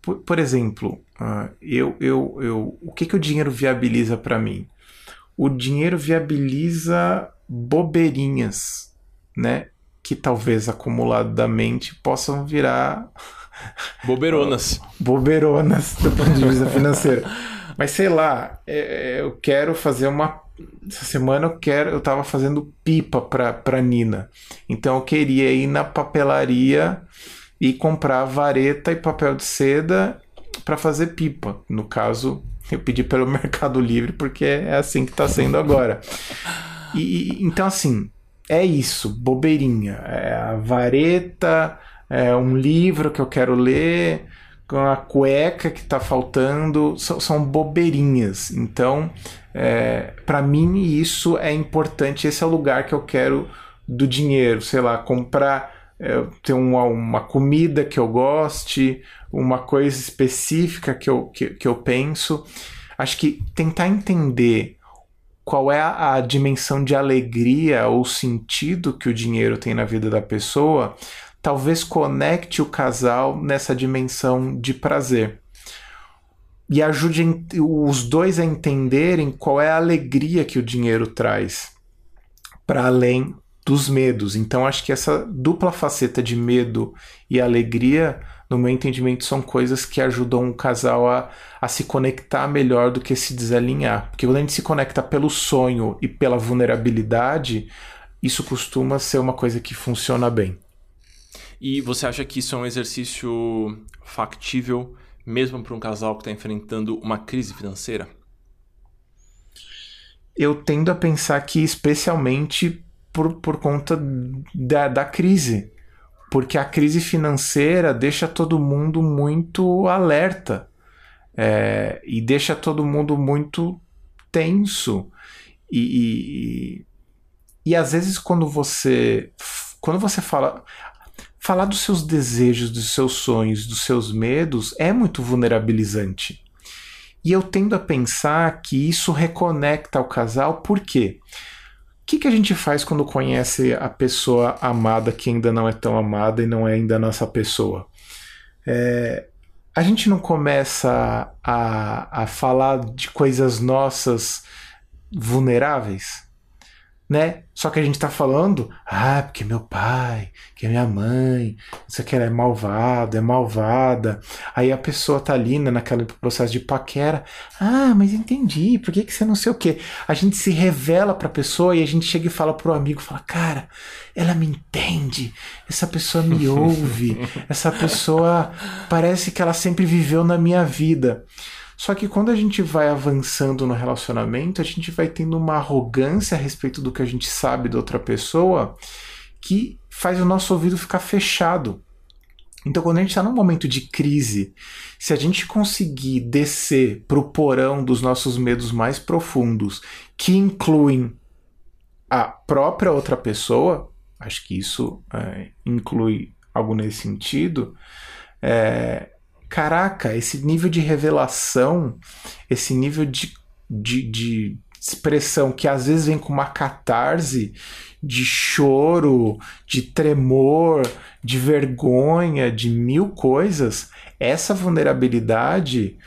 Por, por exemplo uh, eu, eu, eu o que que o dinheiro viabiliza para mim? O dinheiro viabiliza bobeirinhas né? Que talvez acumuladamente possam virar bobeironas. Bobeironas do ponto de vista financeiro mas sei lá, é, é, eu quero fazer uma. Essa semana eu quero. Eu tava fazendo pipa pra, pra Nina. Então eu queria ir na papelaria e comprar vareta e papel de seda para fazer pipa. No caso, eu pedi pelo Mercado Livre porque é assim que tá sendo agora. E, então, assim, é isso, bobeirinha. É a vareta, é um livro que eu quero ler, a cueca que está faltando, são, são, bobeirinhas. Então, é, para mim, isso é importante. Esse é o lugar que eu quero do dinheiro. Sei lá, comprar, é, ter uma, uma comida que eu goste, uma coisa específica que eu, que, que eu penso. Acho que tentar entender qual é a, a dimensão de alegria ou sentido que o dinheiro tem na vida da pessoa talvez conecte o casal nessa dimensão de prazer. E ajude os dois a entenderem qual é a alegria que o dinheiro traz para além dos medos. Então, acho que essa dupla faceta de medo e alegria, no meu entendimento, são coisas que ajudam o casal a, a se conectar melhor do que se desalinhar. Porque quando a gente se conecta pelo sonho e pela vulnerabilidade, isso costuma ser uma coisa que funciona bem. E você acha que isso é um exercício factível mesmo para um casal que está enfrentando uma crise financeira? Eu tendo a pensar que, especialmente por, por conta da, da crise. Porque a crise financeira deixa todo mundo muito alerta é, e deixa todo mundo muito tenso. E, e, e às vezes, quando você quando você fala falar dos seus desejos, dos seus sonhos, dos seus medos é muito vulnerabilizante. E eu tendo a pensar que isso reconecta o casal, por quê? O que, que a gente faz quando conhece a pessoa amada que ainda não é tão amada e não é ainda nossa pessoa? É, a gente não começa a, a falar de coisas nossas vulneráveis? Né? Só que a gente tá falando, ah, porque meu pai, que é minha mãe, isso aqui é malvado, é malvada. Aí a pessoa tá ali né, naquele processo de paquera, ah, mas entendi, por que, que você não sei o quê? A gente se revela pra pessoa e a gente chega e fala pro amigo, fala, cara, ela me entende, essa pessoa me ouve, essa pessoa parece que ela sempre viveu na minha vida. Só que quando a gente vai avançando no relacionamento, a gente vai tendo uma arrogância a respeito do que a gente sabe da outra pessoa que faz o nosso ouvido ficar fechado. Então, quando a gente está num momento de crise, se a gente conseguir descer para o porão dos nossos medos mais profundos, que incluem a própria outra pessoa, acho que isso é, inclui algo nesse sentido, é, caraca, esse nível de revelação, esse nível de, de, de expressão que às vezes vem com uma catarse de choro, de tremor, de vergonha, de mil coisas, essa vulnerabilidade,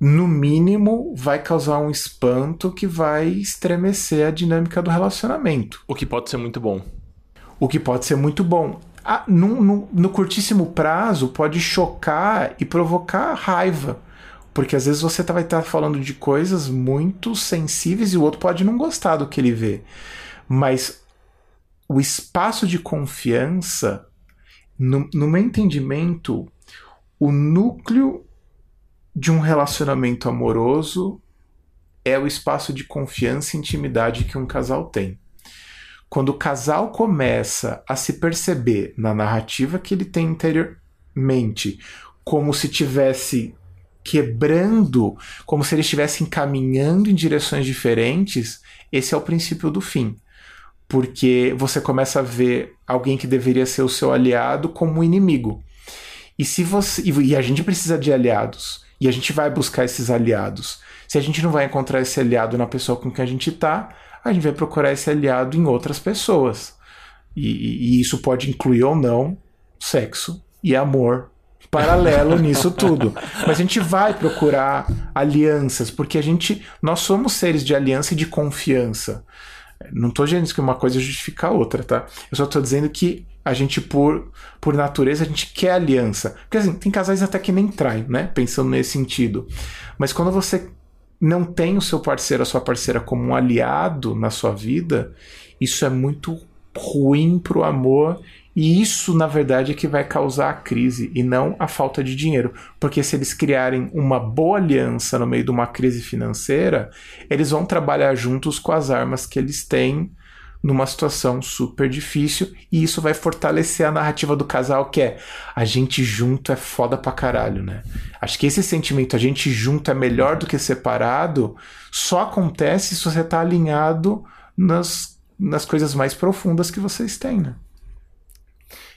no mínimo, vai causar um espanto que vai estremecer a dinâmica do relacionamento. O que pode ser muito bom. O que pode ser muito bom. No, no, no curtíssimo prazo, pode chocar e provocar raiva. Porque às vezes você tá, vai estar tá falando de coisas muito sensíveis e o outro pode não gostar do que ele vê. Mas o espaço de confiança, no, no meu entendimento, o núcleo de um relacionamento amoroso é o espaço de confiança e intimidade que um casal tem. Quando o casal começa a se perceber na narrativa que ele tem interiormente, como se tivesse quebrando, como se eles estivessem caminhando em direções diferentes, esse é o princípio do fim. Porque você começa a ver alguém que deveria ser o seu aliado como um inimigo. E se você e a gente precisa de aliados, e a gente vai buscar esses aliados. Se a gente não vai encontrar esse aliado na pessoa com quem a gente está, a gente vai procurar esse aliado em outras pessoas. E, e, isso pode incluir ou não sexo e amor paralelo nisso tudo. Mas a gente vai procurar alianças, porque a gente nós somos seres de aliança e de confiança. Não estou dizendo que uma coisa justifica a outra, tá? Eu só estou dizendo que a gente, por, por natureza, a gente quer aliança. Porque assim, tem casais até que nem traem, né? Pensando nesse sentido. Mas quando você não tem o seu parceiro, a sua parceira como um aliado na sua vida, isso é muito ruim pro amor e isso, na verdade, é que vai causar a crise e não a falta de dinheiro. Porque se eles criarem uma boa aliança no meio de uma crise financeira, eles vão trabalhar juntos com as armas que eles têm numa situação super difícil e isso vai fortalecer a narrativa do casal que é a gente junto é foda pra caralho, né? Acho que esse sentimento a gente junto é melhor do que separado só acontece se você tá alinhado nas, nas coisas mais profundas que vocês têm, né?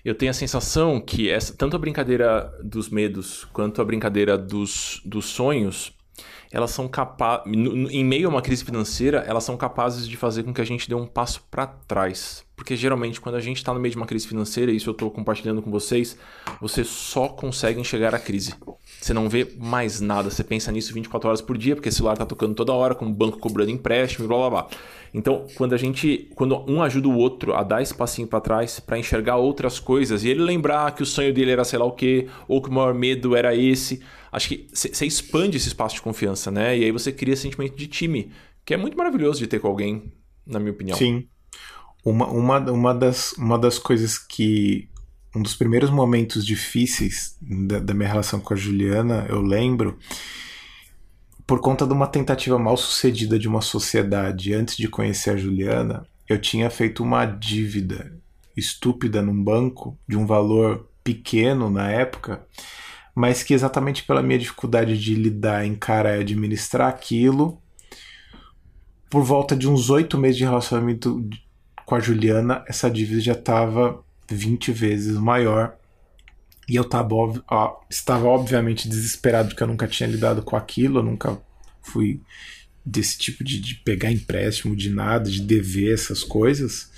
Eu tenho a sensação que essa, tanto a brincadeira dos medos quanto a brincadeira dos, dos sonhos elas são capazes, em meio a uma crise financeira, elas são capazes de fazer com que a gente dê um passo para trás. Porque geralmente, quando a gente está no meio de uma crise financeira, e isso eu estou compartilhando com vocês, você só consegue enxergar a crise. Você não vê mais nada, você pensa nisso 24 horas por dia, porque o celular está tocando toda hora, com o banco cobrando empréstimo e blá blá blá. Então, quando a gente, quando um ajuda o outro a dar esse passinho para trás, para enxergar outras coisas, e ele lembrar que o sonho dele era sei lá o quê, ou que o maior medo era esse, acho que você expande esse espaço de confiança, né? E aí você cria esse sentimento de time, que é muito maravilhoso de ter com alguém, na minha opinião. Sim. Uma, uma, uma, das, uma das coisas que. Um dos primeiros momentos difíceis da, da minha relação com a Juliana, eu lembro, por conta de uma tentativa mal sucedida de uma sociedade antes de conhecer a Juliana, eu tinha feito uma dívida estúpida num banco de um valor pequeno na época mas que exatamente pela minha dificuldade de lidar, encarar e administrar aquilo, por volta de uns oito meses de relacionamento com a Juliana, essa dívida já estava 20 vezes maior. E eu tava, ó, estava obviamente desesperado porque eu nunca tinha lidado com aquilo, eu nunca fui desse tipo de, de pegar empréstimo de nada, de dever essas coisas.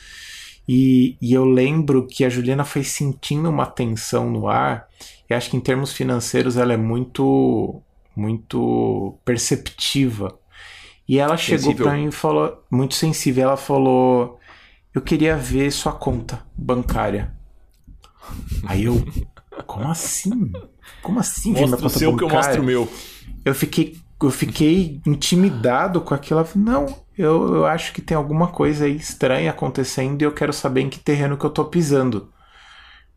E, e eu lembro que a Juliana foi sentindo uma tensão no ar e acho que em termos financeiros ela é muito muito perceptiva. E ela chegou para mim e falou, muito sensível, ela falou: "Eu queria ver sua conta bancária". Aí eu, como assim? Como assim? Mostra o seu bancária? que eu mostro o meu. Eu fiquei eu fiquei intimidado com aquilo. Não, eu, eu acho que tem alguma coisa aí estranha acontecendo e eu quero saber em que terreno que eu tô pisando.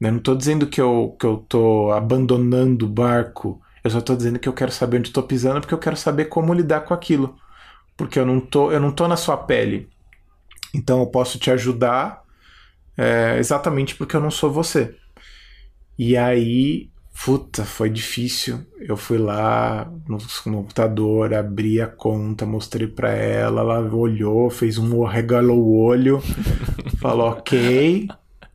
Eu não estou dizendo que eu, que eu tô abandonando o barco. Eu só estou dizendo que eu quero saber onde estou pisando porque eu quero saber como lidar com aquilo. Porque eu não tô, eu não tô na sua pele. Então eu posso te ajudar é, exatamente porque eu não sou você. E aí, puta, foi difícil. Eu fui lá no, computador, abri a conta, mostrei para ela, ela olhou, fez um regalou o olho, falou ok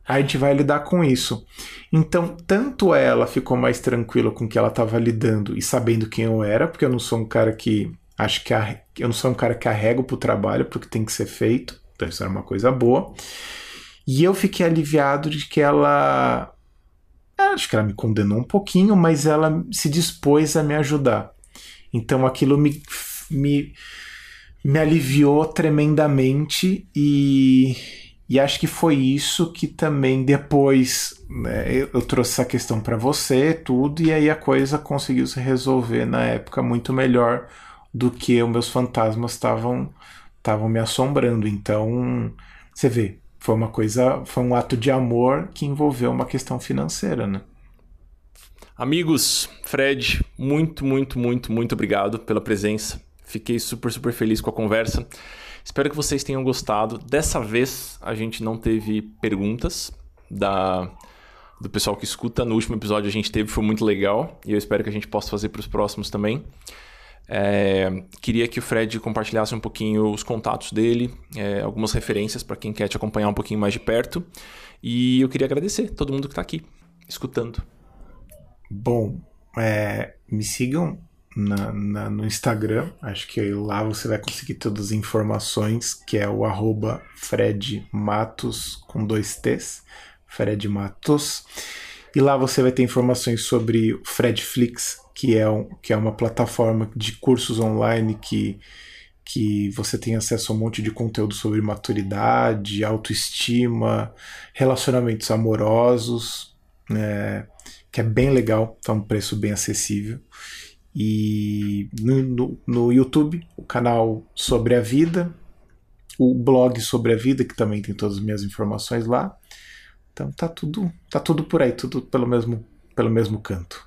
a gente vai lidar com isso. Então, tanto ela ficou mais tranquila com o que ela estava lidando e sabendo quem eu era, porque eu não sou um cara que Acho que eu não sou um cara que arrego pro trabalho porque tem que ser feito. Então isso era uma coisa boa. E eu fiquei aliviado de que ela. É, acho que ela me condenou um pouquinho, mas ela se dispôs a me ajudar. Então aquilo me, me, me aliviou tremendamente e, e acho que foi isso que também depois né, eu, eu, trouxe essa questão para você, tudo, e aí a coisa conseguiu se resolver na época muito melhor do que os meus fantasmas estavam estavam me assombrando. Então, você vê, foi uma coisa, foi um ato de amor que envolveu uma questão financeira, né? Amigos, Fred, muito, muito, muito, muito obrigado pela presença. Fiquei super, super feliz com a conversa. Espero que vocês tenham gostado. Dessa vez a gente não teve perguntas da do pessoal que escuta. No último episódio a gente teve, foi muito legal. E eu espero que a gente possa fazer para os próximos também. É, queria que o Fred compartilhasse um pouquinho os contatos dele, é, algumas referências para quem quer te acompanhar um pouquinho mais de perto. E eu queria agradecer todo mundo que está aqui, escutando. Bom, é, me sigam na, na, no Instagram, acho que lá você vai conseguir todas as informações, que é o arroba Fred Matos com dois T's, Fred Matos. E lá você vai ter informações sobre o Fredflix, que é, um, que é uma plataforma de cursos online que, que você tem acesso a um monte de conteúdo sobre maturidade, autoestima, relacionamentos amorosos, né, que é bem legal, tá um preço bem acessível. E no, no, no YouTube, o canal Sobre a Vida, o blog Sobre a Vida, que também tem todas as minhas informações lá. Então tá tudo, tá tudo por aí, tudo pelo mesmo, pelo mesmo canto.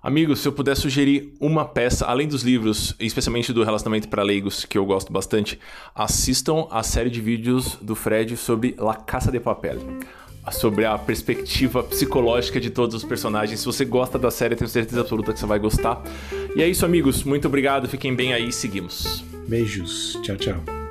Amigos, se eu puder sugerir uma peça, além dos livros, especialmente do Relacionamento para Leigos, que eu gosto bastante, assistam a série de vídeos do Fred sobre La Caça de Papel. Sobre a perspectiva psicológica de todos os personagens. Se você gosta da série, tenho certeza absoluta que você vai gostar. E é isso, amigos. Muito obrigado. Fiquem bem aí. Seguimos. Beijos. Tchau, tchau.